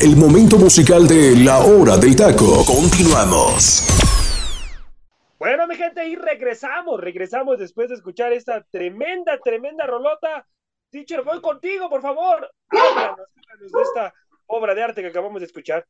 el momento musical de La Hora del Taco. Continuamos. Bueno, mi gente, y regresamos, regresamos después de escuchar esta tremenda, tremenda rolota. Teacher, voy contigo, por favor. Háblanos, háblanos de esta obra de arte que acabamos de escuchar.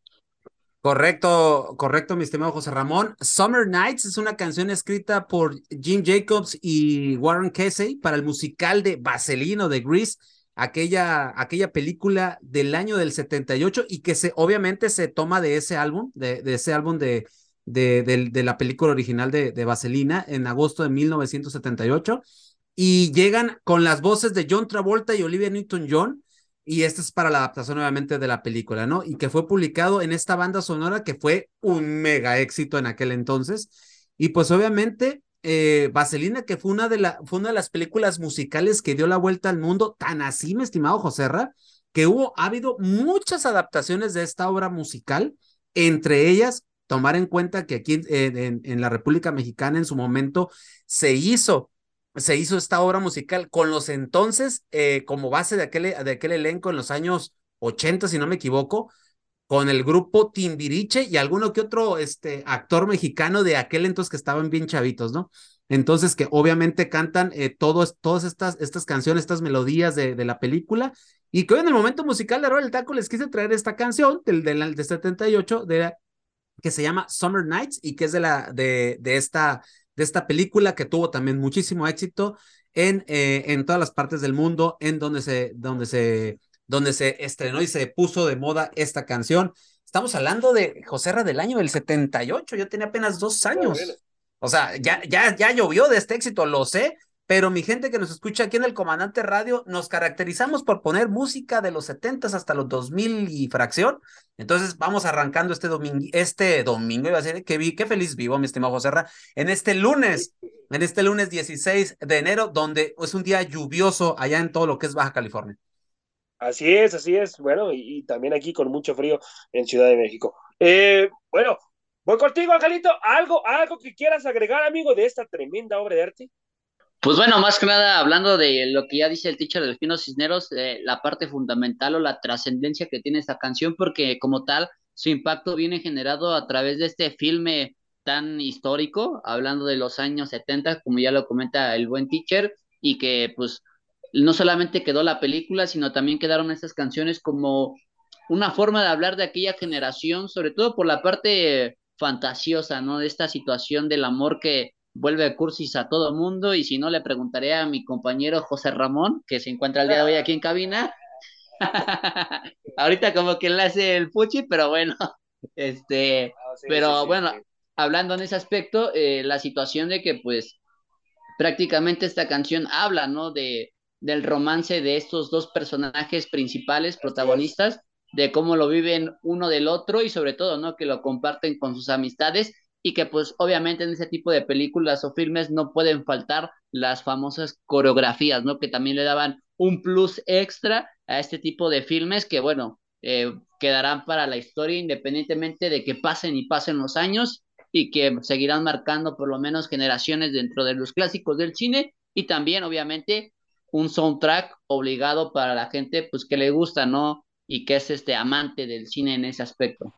Correcto, correcto, mi estimado José Ramón. Summer Nights es una canción escrita por Jim Jacobs y Warren Casey para el musical de Vaselino de Grease, aquella, aquella película del año del 78 y que se, obviamente se toma de ese álbum, de, de ese álbum de, de, la película original de, de Vaselina en agosto de 1978 y llegan con las voces de John Travolta y Olivia Newton-John y esta es para la adaptación nuevamente de la película, ¿no? Y que fue publicado en esta banda sonora que fue un mega éxito en aquel entonces. Y pues obviamente eh, Vaselina, que fue una, de la, fue una de las películas musicales que dio la vuelta al mundo, tan así, mi estimado José Ra, que hubo, ha habido muchas adaptaciones de esta obra musical, entre ellas tomar en cuenta que aquí en, en la República Mexicana en su momento se hizo se hizo esta obra musical con los entonces eh, como base de aquel, de aquel elenco en los años 80, si no me equivoco, con el grupo Timbiriche y alguno que otro este, actor mexicano de aquel entonces que estaban bien chavitos, ¿no? Entonces, que obviamente cantan eh, todos, todas estas, estas canciones, estas melodías de, de, la película, y que hoy en el momento musical de Roll el Taco les quise traer esta canción del, del, de 78, de, que se llama Summer Nights, y que es de, la, de, de esta de esta película que tuvo también muchísimo éxito en, eh, en todas las partes del mundo, en donde se, donde, se, donde se estrenó y se puso de moda esta canción. Estamos hablando de José Ra del año del 78, yo tenía apenas dos años. O sea, ya, ya, ya llovió de este éxito, lo sé, pero mi gente que nos escucha aquí en el Comandante Radio, nos caracterizamos por poner música de los 70 hasta los 2000 y fracción. Entonces vamos arrancando este domingo, este domingo, iba a decir, qué, qué feliz vivo, mi estimado José Ra, en este lunes, en este lunes 16 de enero, donde es un día lluvioso allá en todo lo que es Baja California. Así es, así es. Bueno, y, también aquí con mucho frío en Ciudad de México. Eh, bueno, voy contigo, Angelito. ¿Algo, algo que quieras agregar, amigo, de esta tremenda obra de arte? Pues bueno, más que nada, hablando de lo que ya dice el teacher de Delfino Cisneros, eh, la parte fundamental o la trascendencia que tiene esta canción, porque como tal, su impacto viene generado a través de este filme tan histórico, hablando de los años 70, como ya lo comenta el buen teacher, y que pues no solamente quedó la película, sino también quedaron estas canciones como una forma de hablar de aquella generación, sobre todo por la parte fantasiosa, ¿no? De esta situación del amor que vuelve a cursis a todo mundo y si no le preguntaré a mi compañero José Ramón, que se encuentra el día de hoy aquí en cabina. Ahorita como que le hace el puchi, pero bueno, este, sí, pero sí, bueno, sí. hablando en ese aspecto, eh, la situación de que pues prácticamente esta canción habla, ¿no? De, del romance de estos dos personajes principales, protagonistas, de cómo lo viven uno del otro y sobre todo, ¿no? Que lo comparten con sus amistades y que pues obviamente en ese tipo de películas o filmes no pueden faltar las famosas coreografías, ¿no? Que también le daban un plus extra a este tipo de filmes que bueno, eh, quedarán para la historia independientemente de que pasen y pasen los años y que seguirán marcando por lo menos generaciones dentro de los clásicos del cine y también obviamente un soundtrack obligado para la gente pues que le gusta, ¿no? Y que es este amante del cine en ese aspecto.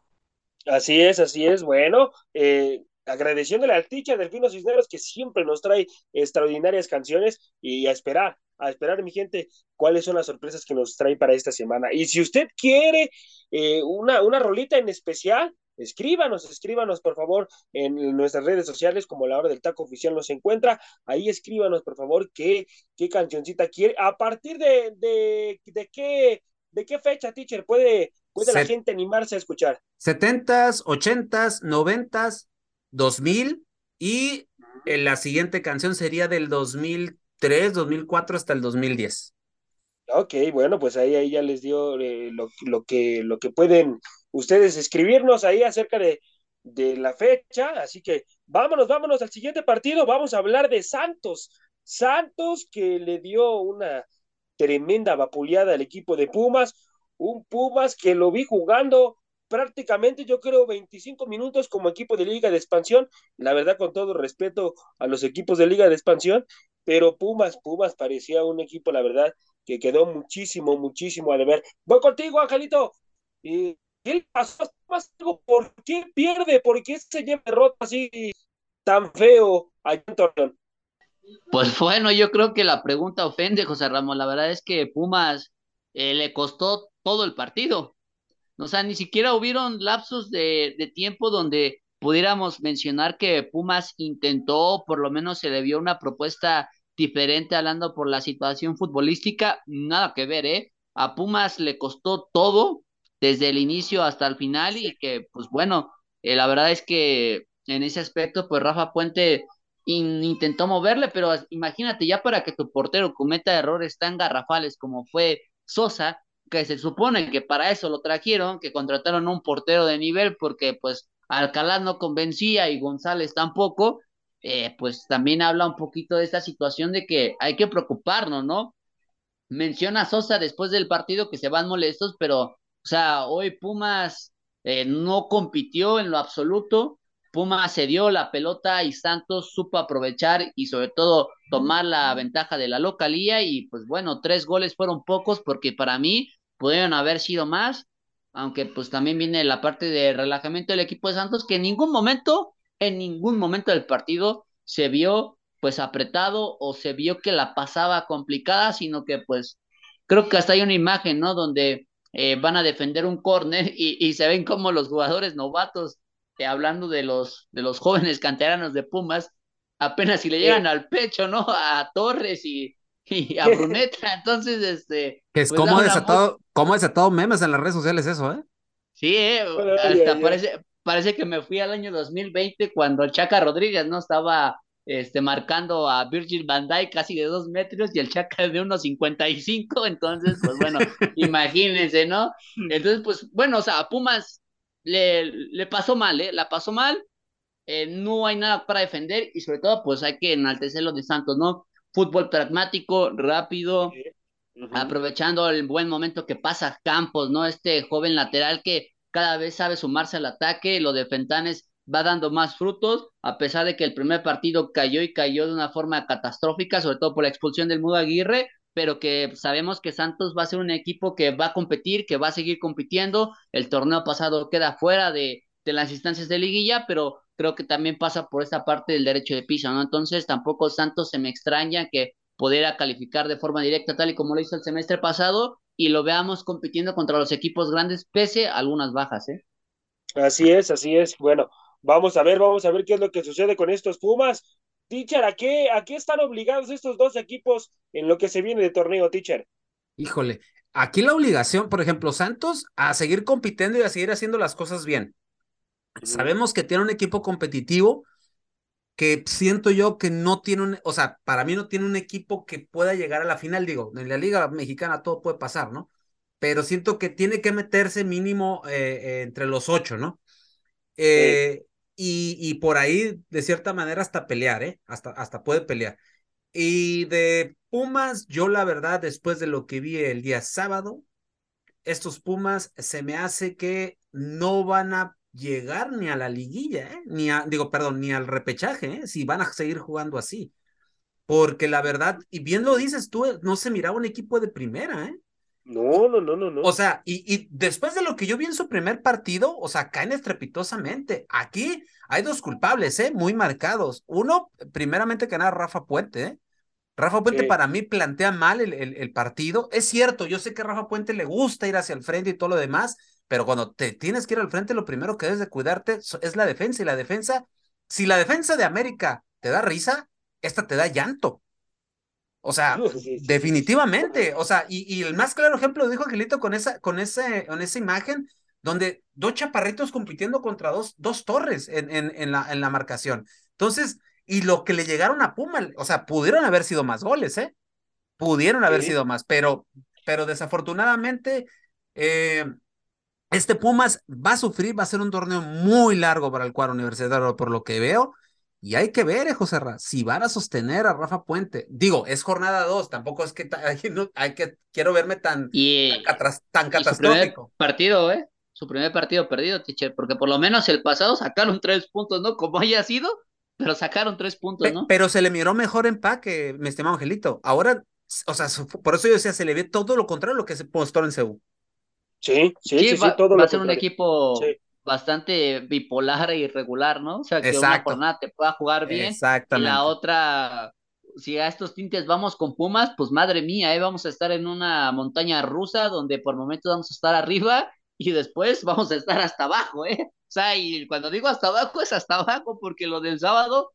Así es, así es. Bueno, eh, agradeciéndole al teacher Delfino Cisneros que siempre nos trae extraordinarias canciones y a esperar, a esperar, mi gente, cuáles son las sorpresas que nos trae para esta semana. Y si usted quiere eh, una, una rolita en especial, escríbanos, escríbanos por favor en nuestras redes sociales como la hora del taco oficial nos encuentra, ahí escríbanos por favor qué, qué cancioncita quiere, a partir de, de, de qué, de qué fecha, teacher, puede, puede la gente animarse a escuchar. 70s, 80s, 90s, 2000 y eh, la siguiente canción sería del 2003, 2004 hasta el 2010. Ok, bueno, pues ahí, ahí ya les dio eh, lo, lo que, lo que pueden ustedes escribirnos ahí acerca de, de la fecha. Así que vámonos, vámonos al siguiente partido. Vamos a hablar de Santos. Santos que le dio una tremenda vapuleada al equipo de Pumas. Un Pumas que lo vi jugando prácticamente, yo creo, 25 minutos como equipo de Liga de Expansión. La verdad, con todo respeto a los equipos de Liga de Expansión, pero Pumas, Pumas parecía un equipo, la verdad, que quedó muchísimo, muchísimo a deber. Voy contigo, Angelito. ¿Y ¿Qué le pasó a? ¿Por qué pierde? ¿Por qué se lleva derrota así tan feo en Torreón? Pues bueno, yo creo que la pregunta ofende, José Ramón. La verdad es que Pumas eh, le costó todo el partido. O sea, ni siquiera hubieron lapsos de, de tiempo donde pudiéramos mencionar que Pumas intentó, por lo menos se le vio una propuesta diferente hablando por la situación futbolística. Nada que ver, ¿eh? A Pumas le costó todo desde el inicio hasta el final y que, pues bueno, eh, la verdad es que en ese aspecto, pues Rafa Puente in- intentó moverle, pero imagínate, ya para que tu portero cometa errores tan garrafales como fue Sosa, que se supone que para eso lo trajeron, que contrataron un portero de nivel, porque pues Alcalá no convencía y González tampoco, eh, pues también habla un poquito de esta situación de que hay que preocuparnos, ¿no? Menciona a Sosa después del partido que se van molestos, pero, o sea, hoy Pumas eh, no compitió en lo absoluto. Pumas se dio la pelota y Santos supo aprovechar y sobre todo tomar la ventaja de la localía y pues bueno, tres goles fueron pocos porque para mí pudieron haber sido más, aunque pues también viene la parte de relajamiento del equipo de Santos que en ningún momento, en ningún momento del partido se vio pues apretado o se vio que la pasaba complicada, sino que pues creo que hasta hay una imagen, ¿no? Donde eh, van a defender un córner y, y se ven como los jugadores novatos, eh, hablando de los, de los jóvenes canteranos de Pumas, apenas si le llegan al pecho, ¿no? A Torres y, y a Bruneta, entonces, este... Que es pues, como desatado, cómo ha desatado memes en las redes sociales eso, ¿eh? Sí, eh, hasta parece, parece que me fui al año 2020 cuando el Chaca Rodríguez no estaba este, marcando a Virgil van Dijk casi de dos metros y el Chaca de unos 55, entonces, pues bueno, imagínense, ¿no? Entonces, pues bueno, o sea, a Pumas le, le pasó mal, ¿eh? La pasó mal, eh, no hay nada para defender y sobre todo, pues hay que enaltecer lo de Santos, ¿no? Fútbol pragmático, rápido, aprovechando el buen momento que pasa Campos, ¿no? Este joven lateral que cada vez sabe sumarse al ataque, lo de Fentanes va dando más frutos, a pesar de que el primer partido cayó y cayó de una forma catastrófica, sobre todo por la expulsión del Mudo Aguirre, pero que sabemos que Santos va a ser un equipo que va a competir, que va a seguir compitiendo. El torneo pasado queda fuera de, de las instancias de liguilla, pero creo que también pasa por esta parte del derecho de piso, ¿no? Entonces tampoco Santos se me extraña que pudiera calificar de forma directa tal y como lo hizo el semestre pasado y lo veamos compitiendo contra los equipos grandes pese a algunas bajas, ¿eh? Así es, así es. Bueno, vamos a ver, vamos a ver qué es lo que sucede con estos Pumas. Teacher, ¿a qué, ¿a qué están obligados estos dos equipos en lo que se viene de torneo, teacher? Híjole, aquí la obligación, por ejemplo, Santos, a seguir compitiendo y a seguir haciendo las cosas bien. Sabemos que tiene un equipo competitivo que siento yo que no tiene un, o sea, para mí no tiene un equipo que pueda llegar a la final, digo, en la Liga Mexicana todo puede pasar, ¿no? Pero siento que tiene que meterse mínimo eh, eh, entre los ocho, ¿no? Eh, y, y por ahí, de cierta manera, hasta pelear, ¿eh? Hasta, hasta puede pelear. Y de Pumas, yo la verdad, después de lo que vi el día sábado, estos Pumas se me hace que no van a llegar ni a la liguilla, ¿eh? Ni a, digo, perdón, ni al repechaje, ¿eh? Si van a seguir jugando así. Porque la verdad, y bien lo dices tú, no se miraba un equipo de primera, ¿eh? No, no, no, no, no. O sea, y, y después de lo que yo vi en su primer partido, o sea, caen estrepitosamente. Aquí hay dos culpables, ¿eh? Muy marcados. Uno, primeramente que nada, Rafa Puente, ¿eh? Rafa Puente Sí. para mí plantea mal el, el, el partido. Es cierto, yo sé que a Rafa Puente le gusta ir hacia el frente y todo lo demás, pero cuando te tienes que ir al frente, lo primero que debes de cuidarte es la defensa. Y la defensa, si la defensa de América te da risa, esta te da llanto. O sea, Sí, sí, sí. definitivamente. O sea, y, y el más claro ejemplo lo dijo Angelito con esa, con ese, con esa imagen donde dos chaparritos compitiendo contra dos, dos torres en, en, en la, en la marcación. Entonces, y lo que le llegaron a Puma, o sea, pudieron haber sido más goles, ¿eh? Pudieron haber sido más, pero, pero desafortunadamente, eh, este Pumas va a sufrir, va a ser un torneo muy largo para el cuadro universitario, por lo que veo. Y hay que ver, eh, José Ra, si van a sostener a Rafa Puente. Digo, es jornada dos, tampoco es que no, hay que quiero verme tan, Y, tan, catras- tan y su primer catastrófico. partido, ¿eh? Su primer partido perdido, teacher, porque por lo menos el pasado sacaron tres puntos, ¿no? Como haya sido, pero sacaron tres puntos, Pe- ¿no? pero se le miró mejor empaque, mi estimado Angelito. Ahora, o sea, por eso yo decía, se le ve todo lo contrario a lo que se mostró en Seúl. Sí, sí, Sí, sí, sí, va, todo va lo a ser un equipo Sí. Bastante bipolar e irregular, ¿no? O sea, que una Exacto. jornada te pueda jugar bien y la otra, si a estos tintes vamos con Pumas, pues madre mía, ¿eh? Vamos a estar en una montaña rusa donde por momentos vamos a estar arriba y después vamos a estar hasta abajo, ¿eh? O sea, y cuando digo hasta abajo es hasta abajo porque lo del sábado,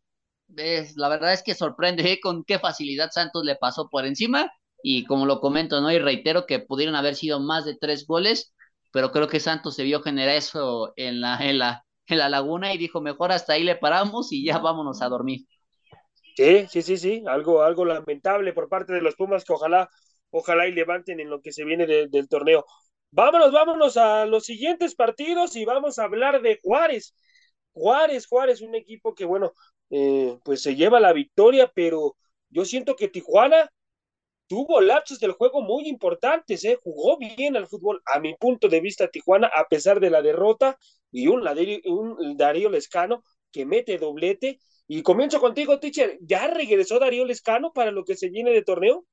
es, la verdad es que sorprende ¿eh? con qué facilidad Santos le pasó por encima y como lo comento, ¿no? Y reitero que pudieron haber sido más de tres goles, pero creo que Santos se vio generar eso en la, en la, en la laguna y dijo, mejor hasta ahí le paramos y ya vámonos a dormir. Sí, sí, sí, sí, algo, algo lamentable por parte de los Pumas que ojalá, ojalá y levanten en lo que se viene de- del torneo. Vámonos, vámonos a los siguientes partidos y vamos a hablar de Juárez. Juárez, Juárez, un equipo que, bueno, eh, pues se lleva la victoria, pero yo siento que Tijuana tuvo lapsos del juego muy importantes, ¿eh? jugó bien al fútbol, a mi punto de vista, Tijuana, a pesar de la derrota, y un, Darío, un Darío Lescano que mete doblete. Y comienzo contigo, teacher. ¿Ya regresó Darío Lescano para lo que se viene de torneo?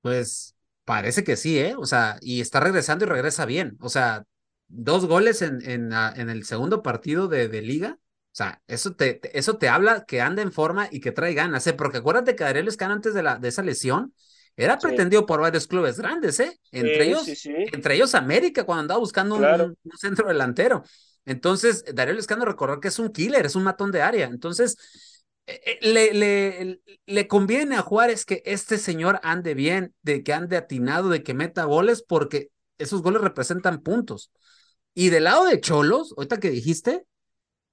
Pues parece que sí, ¿eh? O sea, y está regresando y regresa bien. O sea, dos goles en, en, en el segundo partido de, de liga. O sea, eso te, eso te habla que anda en forma y que trae ganas, ¿eh? Porque acuérdate que Ariel Escano antes de, la, de esa lesión era Sí. pretendido por varios clubes grandes, ¿eh? Entre Sí, ellos, sí, entre ellos América, cuando andaba buscando un, Claro. un- un centro delantero. Entonces, Darío Escano recordar que es un killer, es un matón de área. Entonces, eh, eh, le, le, le conviene a Juárez que este señor ande bien, de que ande atinado, de que meta goles, porque esos goles representan puntos. Y del lado de Cholos, ahorita que dijiste,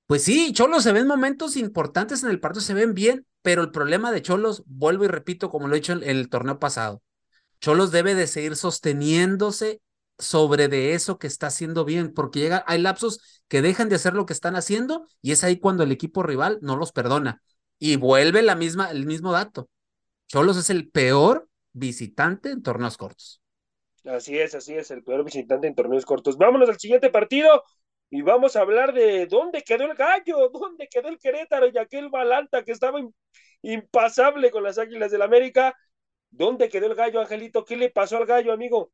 pues sí, Cholos se ven momentos importantes en el partido, se ven bien, pero el problema de Cholos, vuelvo y repito, como lo he dicho en, el torneo pasado, Cholos debe de seguir sosteniéndose sobre de eso que está haciendo bien, porque llega, hay lapsos que dejan de hacer lo que están haciendo y es ahí cuando el equipo rival no los perdona. Y vuelve la misma, el mismo dato. Cholos es el peor visitante en torneos cortos. Así es, así es, el peor visitante en torneos cortos. Vámonos al siguiente partido y vamos a hablar de dónde quedó el gallo, dónde quedó el Querétaro y aquel Balanta que estaba im- impasable con las Águilas del América. ¿Dónde quedó el gallo, Angelito? ¿Qué le pasó al gallo, amigo?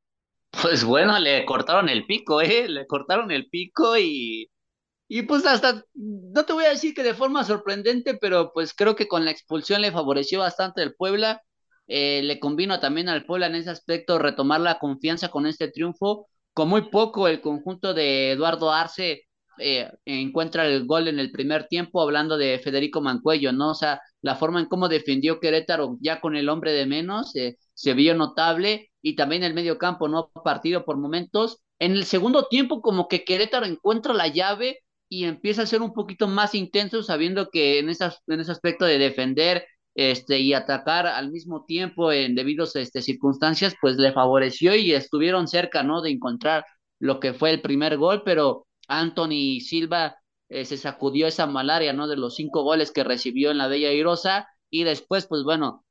Pues bueno, le cortaron el pico, ¿eh? Le cortaron el pico y, y pues hasta, no te voy a decir que de forma sorprendente, pero pues creo que con la expulsión le favoreció bastante el Puebla. Eh, le convino también al Puebla en ese aspecto retomar la confianza con este triunfo. Con muy poco el conjunto de Eduardo Arce eh, encuentra el gol en el primer tiempo, hablando de Federico Mancuello, ¿no? O sea, la forma en cómo defendió Querétaro ya con el hombre de menos eh, se vio notable y también el medio campo, ¿no? Partido por momentos. En el segundo tiempo, como que Querétaro encuentra la llave y empieza a ser un poquito más intenso, sabiendo que en, esas, en ese aspecto de defender este, y atacar al mismo tiempo en debidos este, circunstancias, pues le favoreció y estuvieron cerca, ¿no? De encontrar lo que fue el primer gol, pero Anthony Silva eh, se sacudió esa malaria, ¿no? De los cinco goles que recibió en la Bella Irosa y después, pues bueno,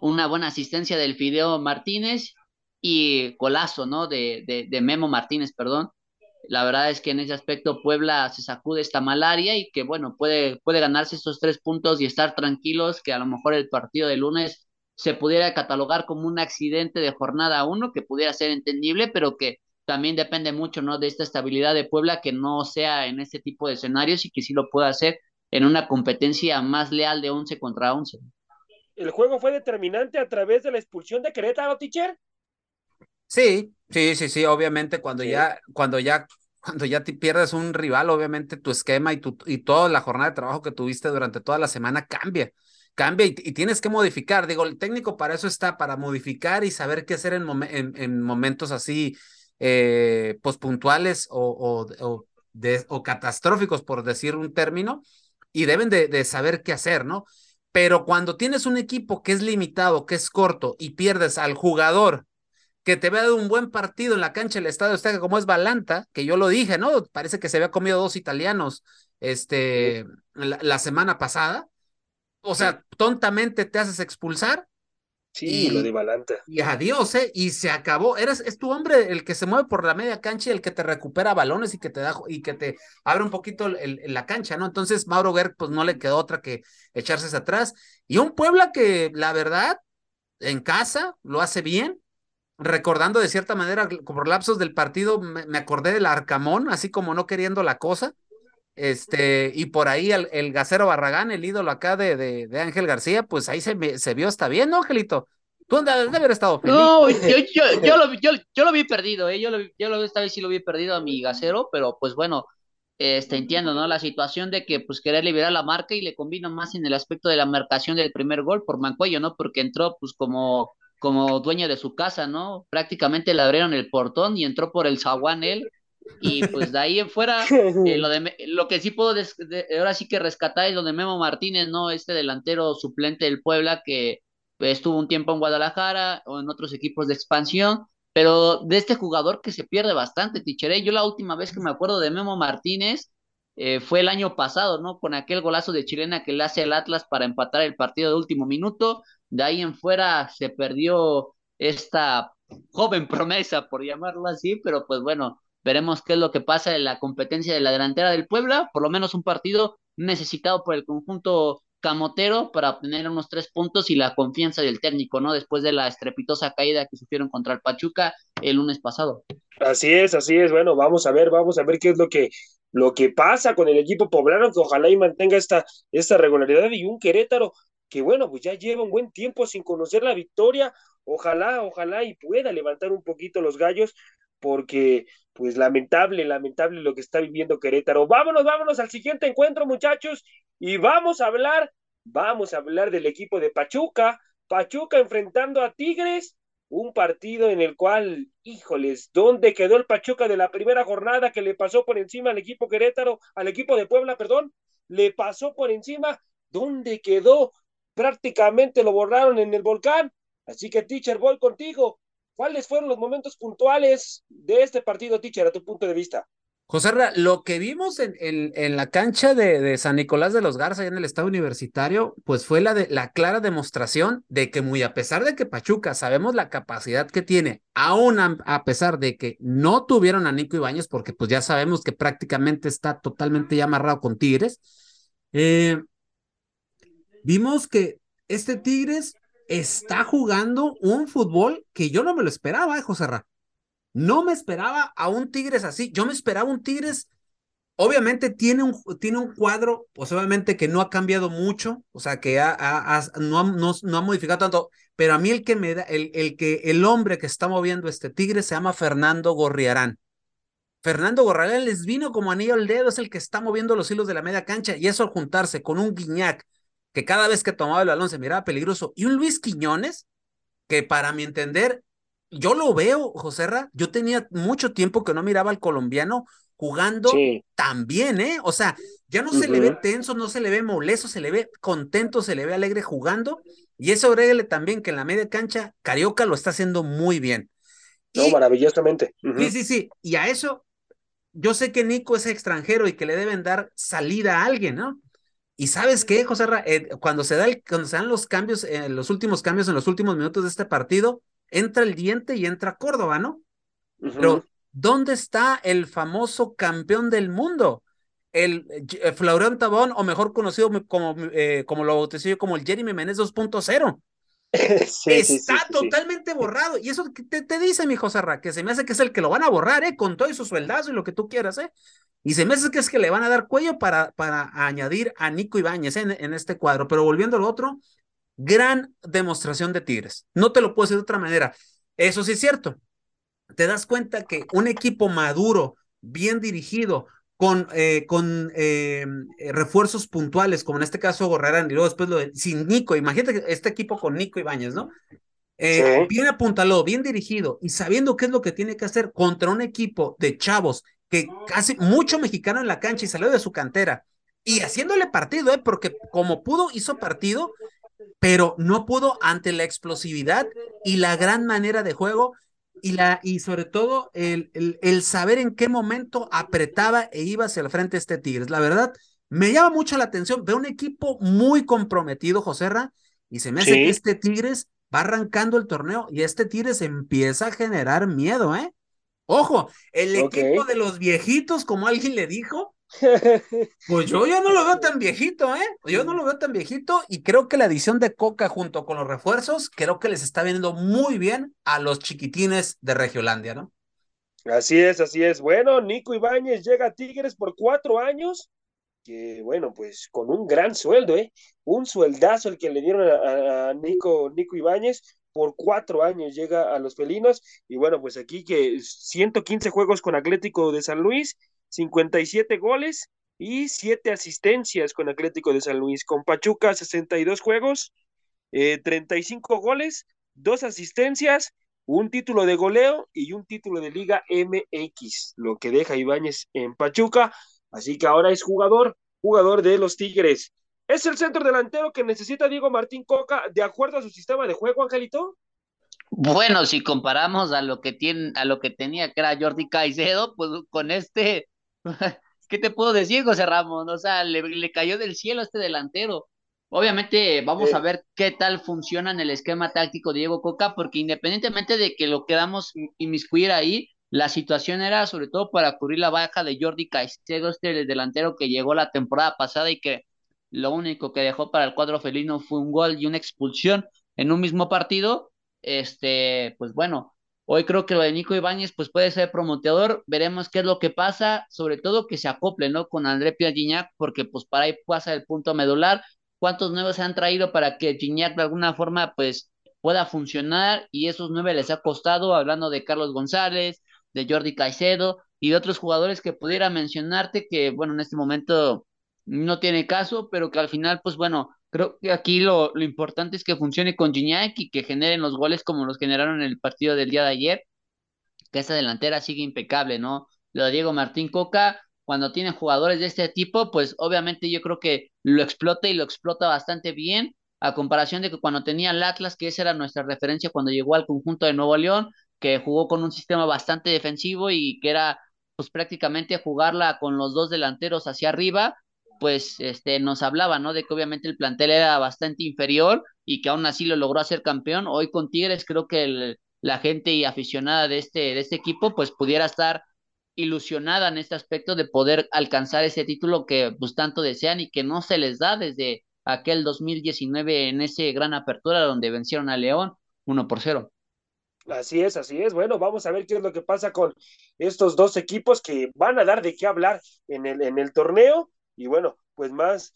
una buena asistencia del Fideo Martínez y golazo, ¿no? De, de, de Memo Martínez, perdón. La verdad es que en ese aspecto Puebla se sacude esta malaria y que, bueno, puede, puede ganarse estos tres puntos y estar tranquilos que a lo mejor el partido de lunes se pudiera catalogar como un accidente de jornada uno que pudiera ser entendible, pero que también depende mucho, ¿no? De esta estabilidad de Puebla que no sea en este tipo de escenarios y que sí lo pueda hacer en una competencia más leal de 11 contra 11. ¿El juego fue determinante a través de la expulsión de Querétaro, teacher? Sí, sí, sí, sí, obviamente cuando ya, cuando ya, cuando ya te pierdes un rival, obviamente tu esquema y, tu, y toda la jornada de trabajo que tuviste durante toda la semana cambia, cambia y, y tienes que modificar. Digo, el técnico para eso está, para modificar y saber qué hacer en, en, en momentos así, eh, pues puntuales o, o, o, de- o catastróficos, por decir un término, y deben de, de saber qué hacer, ¿no? Pero cuando tienes un equipo que es limitado, que es corto y pierdes al jugador que te vea de un buen partido en la cancha del Estadio Azteca, como es Balanta, que yo lo dije, ¿no? Parece que se había comido dos italianos este, la, la semana pasada. O sea, tontamente te haces expulsar Sí, Y- lo de Balanta. y adiós, ¿eh? Y se acabó. Eres, es tu hombre el que se mueve por la media cancha y el que te recupera balones y que te da y que te abre un poquito el- el- la cancha, ¿no? Entonces, Mauro Guerra, pues no le quedó otra que echarse hacia atrás. Y un Puebla que, la verdad, en casa lo hace bien. Recordando de cierta manera, por lapsos del partido, me, me acordé del Arcamón, así como no queriendo la cosa. Este, y por ahí el, el Gacero Barragán, el ídolo acá de, de, de Ángel García, pues ahí se, me- se vio hasta bien, ¿no, Angelito? Tú andas de haber estado feliz. No, yo, yo, yo, lo, vi- yo, lo vi perdido, ¿eh? Yo, lo, yo lo, esta vez sí lo vi perdido a mi gasero, pero pues bueno, este, entiendo, ¿no? La situación de que pues querer liberar la marca y le combina más en el aspecto de la marcación del primer gol por Mancuello, ¿no? Porque entró pues como, como dueño de su casa, ¿no? Prácticamente le abrieron el portón y entró por el zaguán él. Y pues de ahí en fuera, eh, lo, de, lo que sí puedo, des- de- ahora sí que rescatar es lo de Memo Martínez, ¿no? Este delantero suplente del Puebla que pues, estuvo un tiempo en Guadalajara o en otros equipos de expansión, pero de este jugador que se pierde bastante, Tichere. Yo la última vez que me acuerdo de Memo Martínez eh, fue el año pasado, ¿no? Con aquel golazo de chilena que le hace el Atlas para empatar el partido de último minuto. De ahí en fuera se perdió esta joven promesa, por llamarlo así, pero pues bueno, veremos qué es lo que pasa en la competencia de la delantera del Puebla, por lo menos un partido necesitado por el conjunto camotero para obtener unos tres puntos y la confianza del técnico, ¿no? Después de la estrepitosa caída que sufrieron contra el Pachuca el lunes pasado. Así es, así es. Bueno, vamos a ver, vamos a ver qué es lo que, lo que pasa con el equipo poblano, que ojalá y mantenga esta, esta regularidad y un Querétaro que bueno, pues ya lleva un buen tiempo sin conocer la victoria. Ojalá, ojalá y pueda levantar un poquito los gallos, porque pues lamentable, lamentable lo que está viviendo Querétaro. Vámonos, vámonos al siguiente encuentro, muchachos, y vamos a hablar, vamos a hablar del equipo de Pachuca. Pachuca enfrentando a Tigres un partido en el cual, híjoles, ¿dónde quedó el Pachuca de la primera jornada que le pasó por encima al equipo Querétaro, al equipo de Puebla, perdón? Le pasó por encima, ¿dónde quedó? Prácticamente lo borraron en el volcán. Así que, teacher, voy contigo. ¿Cuáles fueron los momentos puntuales de este partido, teacher, a tu punto de vista? José lo que vimos en, en, la cancha de, San Nicolás de los Garza, en el estado universitario, pues fue la, de, la clara demostración de que muy a pesar de que Pachuca sabemos la capacidad que tiene, aún a, a pesar de que no tuvieron a Nico Ibáñez, porque pues ya sabemos que prácticamente está totalmente ya amarrado con Tigres, eh, vimos que este Tigres está jugando un fútbol que yo no me lo esperaba, ¿eh, José Ra? No me esperaba a un Tigres así. Yo me esperaba un Tigres. Obviamente tiene un, tiene un cuadro, pues obviamente que no ha cambiado mucho, o sea, que ha, no, no, ha modificado tanto, pero a mí el que me da, el, el que el hombre que está moviendo este Tigre se llama Fernando Gorriarán. Fernando Gorriarán les vino como anillo al dedo, es el que está moviendo los hilos de la media cancha, y eso al juntarse con un Guiñac, que cada vez que tomaba el balón se miraba peligroso, y un Luis Quiñones, que para mi entender yo lo veo, Joserra, yo tenía mucho tiempo que no miraba al colombiano jugando sí. bien, ¿eh? O sea, ya no uh -huh. se le ve tenso, no se le ve molesto, se le ve contento, se le ve alegre jugando, y eso agrégale también que en la media cancha Carioca lo está haciendo muy bien. No, y, maravillosamente. Uh -huh. Sí, sí, sí, y a eso, yo sé que Nico es extranjero y que le deben dar salida a alguien, ¿no? Y sabes qué, José eh, cuando se da el, cuando se dan los cambios, eh, los últimos cambios en los últimos minutos de este partido, entra el diente y entra Córdoba, ¿no? Uh -huh. Pero, ¿dónde está el famoso campeón del mundo? El eh, Florian Tabón, o mejor conocido como, eh, como lo bauticé yo como el Jeremy Menez 2.0. sí, está sí, totalmente borrado. Y eso te, te dice, mi José Ra, que se me hace que es el que lo van a borrar, ¿eh? Con todo y su sueldazo y lo que tú quieras, ¿eh? Y se me hace que es que le van a dar cuello para, para añadir a Nico Ibáñez en, en este cuadro. Pero volviendo al otro, gran demostración de Tigres. No te lo puedo decir de otra manera. Eso sí es cierto. te das cuenta que un equipo maduro, bien dirigido, con, eh, con eh, refuerzos puntuales, como en este caso Gorrerán, y luego después lo de, sin Nico, imagínate este equipo con Nico Ibáñez, ¿no? Eh, Sí. Bien apuntalado, bien dirigido y sabiendo qué es lo que tiene que hacer contra un equipo de chavos que casi mucho mexicano en la cancha y salió de su cantera y haciéndole partido, ¿eh? Porque como pudo, hizo partido, pero no pudo ante la explosividad y la gran manera de juego y, la, y sobre todo el, el, el saber en qué momento apretaba e iba hacia el frente este Tigres. La verdad, me llama mucho la atención. Veo un equipo muy comprometido, Joserra, y se me hace Sí. que este Tigres va arrancando el torneo y este Tigres empieza a generar miedo, ¿eh? Ojo, el equipo de los viejitos, como alguien le dijo, pues yo no lo veo tan viejito, ¿eh? Yo no lo veo tan viejito y creo que la edición de Coca junto con los refuerzos, creo que les está viendo muy bien a los chiquitines de Regiolandia, ¿no? Así es, así es. Bueno, Nico Ibáñez llega a Tigres por cuatro años, que bueno, pues con un gran sueldo, ¿eh? Un sueldazo el que le dieron a, a Nico, Nico Ibáñez. Por cuatro años llega a los felinos. Y bueno, pues aquí que 115 juegos con Atlético de San Luis, 57 goles y 7 asistencias con Atlético de San Luis. Con Pachuca, 62 juegos, eh, 35 goles, 2 asistencias un título de goleo y un título de Liga MX, lo que deja Ibáñez en Pachuca, así que ahora es jugador, jugador de los Tigres. ¿Es el centro delantero que necesita Diego Martín Coca de acuerdo a su sistema de juego, Angelito? Bueno, si comparamos a lo que tiene, a lo que tenía que era Jordi Caicedo, pues con este, ¿qué te puedo decir, José Ramón? O sea, le, le cayó del cielo a este delantero. Obviamente vamos Eh. a ver qué tal funciona en el esquema táctico de Diego Coca, porque independientemente de que lo queramos inmiscuir ahí, la situación era sobre todo para cubrir la baja de Jordi Caicedo, este delantero que llegó la temporada pasada y que lo único que dejó para el cuadro felino fue un gol y una expulsión en un mismo partido. Este, pues bueno, hoy creo que lo de Nico Ibáñez pues puede ser promoteador, veremos qué es lo que pasa, sobre todo que se acople, ¿no? Con André Pierre Gignac, porque pues para ahí pasa el punto medular, cuántos nuevos se han traído para que Gignac de alguna forma pues pueda funcionar y esos nueve les ha costado, hablando de Carlos González, de Jordi Caicedo y de otros jugadores que pudiera mencionarte que bueno, en este momento no tiene caso, pero que al final pues bueno, creo que aquí lo, lo importante es que funcione con Gignac y que generen los goles como los generaron en el partido del día de ayer, que esa delantera sigue impecable, ¿no? Lo de Diego Martín Coca, cuando tiene jugadores de este tipo, pues obviamente yo creo que lo explota y lo explota bastante bien, a comparación de que cuando tenía el Atlas, que esa era nuestra referencia cuando llegó al conjunto de Nuevo León, que jugó con un sistema bastante defensivo y que era pues prácticamente jugarla con los dos delanteros hacia arriba, pues este nos hablaba, ¿no? De que obviamente el plantel era bastante inferior y que aún así lo logró hacer campeón. Hoy con Tigres creo que el, la gente y aficionada de este, de este equipo pues pudiera estar ilusionada en este aspecto de poder alcanzar ese título que pues tanto desean y que no se les da desde aquel 2019 en ese gran apertura donde vencieron a León 1 por 0. Así es, así es. Bueno, vamos a ver qué es lo que pasa con estos dos equipos que van a dar de qué hablar en el, en el torneo. Y bueno, pues más,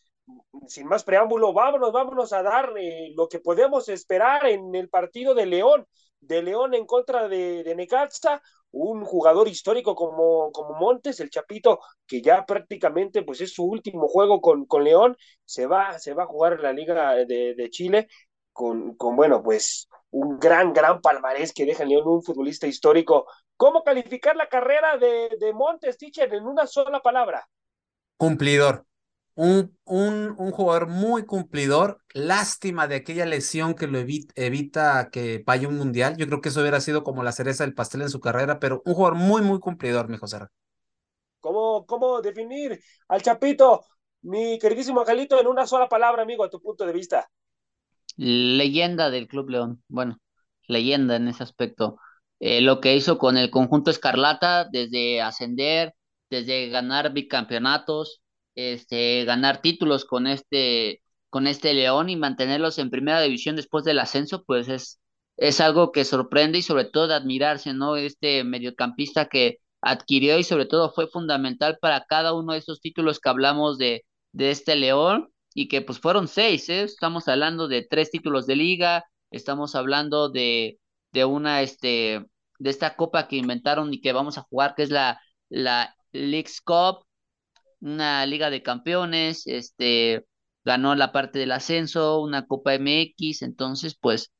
sin más preámbulo, vámonos, vámonos a dar eh, lo que podemos esperar en el partido de León, de León en contra de, de Necaxa, un jugador histórico como, como Montes, el Chapito, que ya prácticamente pues es su último juego con, con León, se va, se va a jugar en la Liga de, Chile con, con, bueno, pues un gran, gran palmarés que deja en León, un futbolista histórico. ¿Cómo calificar la carrera de, de Montes, teacher, en una sola palabra? Cumplidor. Un, un, un, jugador muy cumplidor. Lástima de aquella lesión que lo evita, evita que vaya un mundial. Yo creo que eso hubiera sido como la cereza del pastel en su carrera, pero un jugador muy, muy cumplidor, mi José. ¿Cómo, cómo definir al Chapito, mi queridísimo Angelito, en una sola palabra, amigo, a tu punto de vista? Leyenda del Club León. Bueno, leyenda en ese aspecto. Eh, lo que hizo con el conjunto Escarlata, desde ascender, desde ganar bicampeonatos, este, ganar títulos con este, con este León y mantenerlos en primera división después del ascenso, pues es, es algo que sorprende y sobre todo de admirarse, ¿no? Este mediocampista que adquirió y sobre todo fue fundamental para cada uno de esos títulos que hablamos de, de este León y que pues fueron seis, ¿eh? Estamos hablando de tres títulos de liga, estamos hablando de, de una, este, de esta copa que inventaron y que vamos a jugar, que es la, la League's Cup, una liga de campeones, este, ganó la parte del ascenso, una Copa MX, entonces pues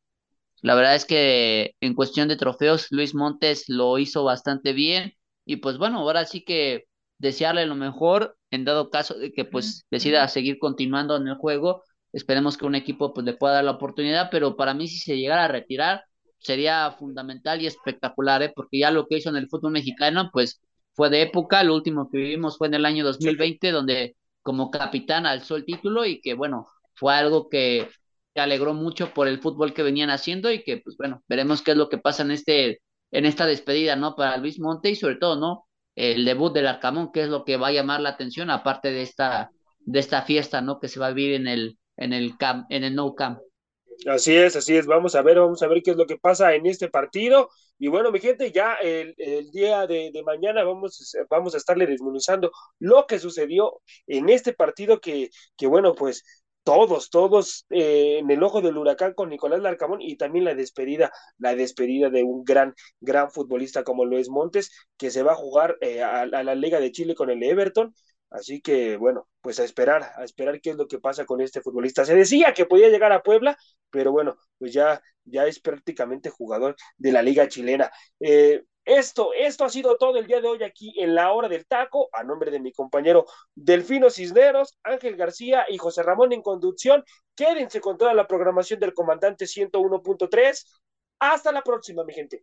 la verdad es que en cuestión de trofeos Luis Montes lo hizo bastante bien y pues bueno, ahora sí que desearle lo mejor en dado caso de que pues decida seguir continuando en el juego, esperemos que un equipo pues le pueda dar la oportunidad, pero para mí si se llegara a retirar sería fundamental y espectacular, ¿eh? porque ya lo que hizo en el fútbol mexicano pues fue de época, lo último que vivimos fue en el año 2020 donde como capitán alzó el título y que bueno, fue algo que, que alegró mucho por el fútbol que venían haciendo y que pues bueno, veremos qué es lo que pasa en este en esta despedida, ¿no? Para Luis Monte y sobre todo, ¿no? El debut del Arcamón, que es lo que va a llamar la atención aparte de esta de esta fiesta, ¿no? Que se va a vivir en el en el camp, en el No Camp. Así es, así es. Vamos a ver, vamos a ver qué es lo que pasa en este partido. Y bueno, mi gente, ya el, el día de, mañana vamos, vamos a estarle desmenuzando lo que sucedió en este partido que, que bueno, pues todos, todos eh, en el ojo del huracán con Nicolás Larcamón y también la despedida, la despedida de un gran, gran futbolista como lo es Montes, que se va a jugar eh, a, a, la Liga de Chile con el Everton. Así que, bueno, pues a esperar, a esperar qué es lo que pasa con este futbolista. Se decía que podía llegar a Puebla, pero bueno, pues ya, ya es prácticamente jugador de la Liga Chilena. Eh, esto, esto ha sido todo el día de hoy aquí en la hora del taco, a nombre de mi compañero Delfino Cisneros, Ángel García y José Ramón en conducción. Quédense con toda la programación del comandante 101.3. Hasta la próxima, mi gente.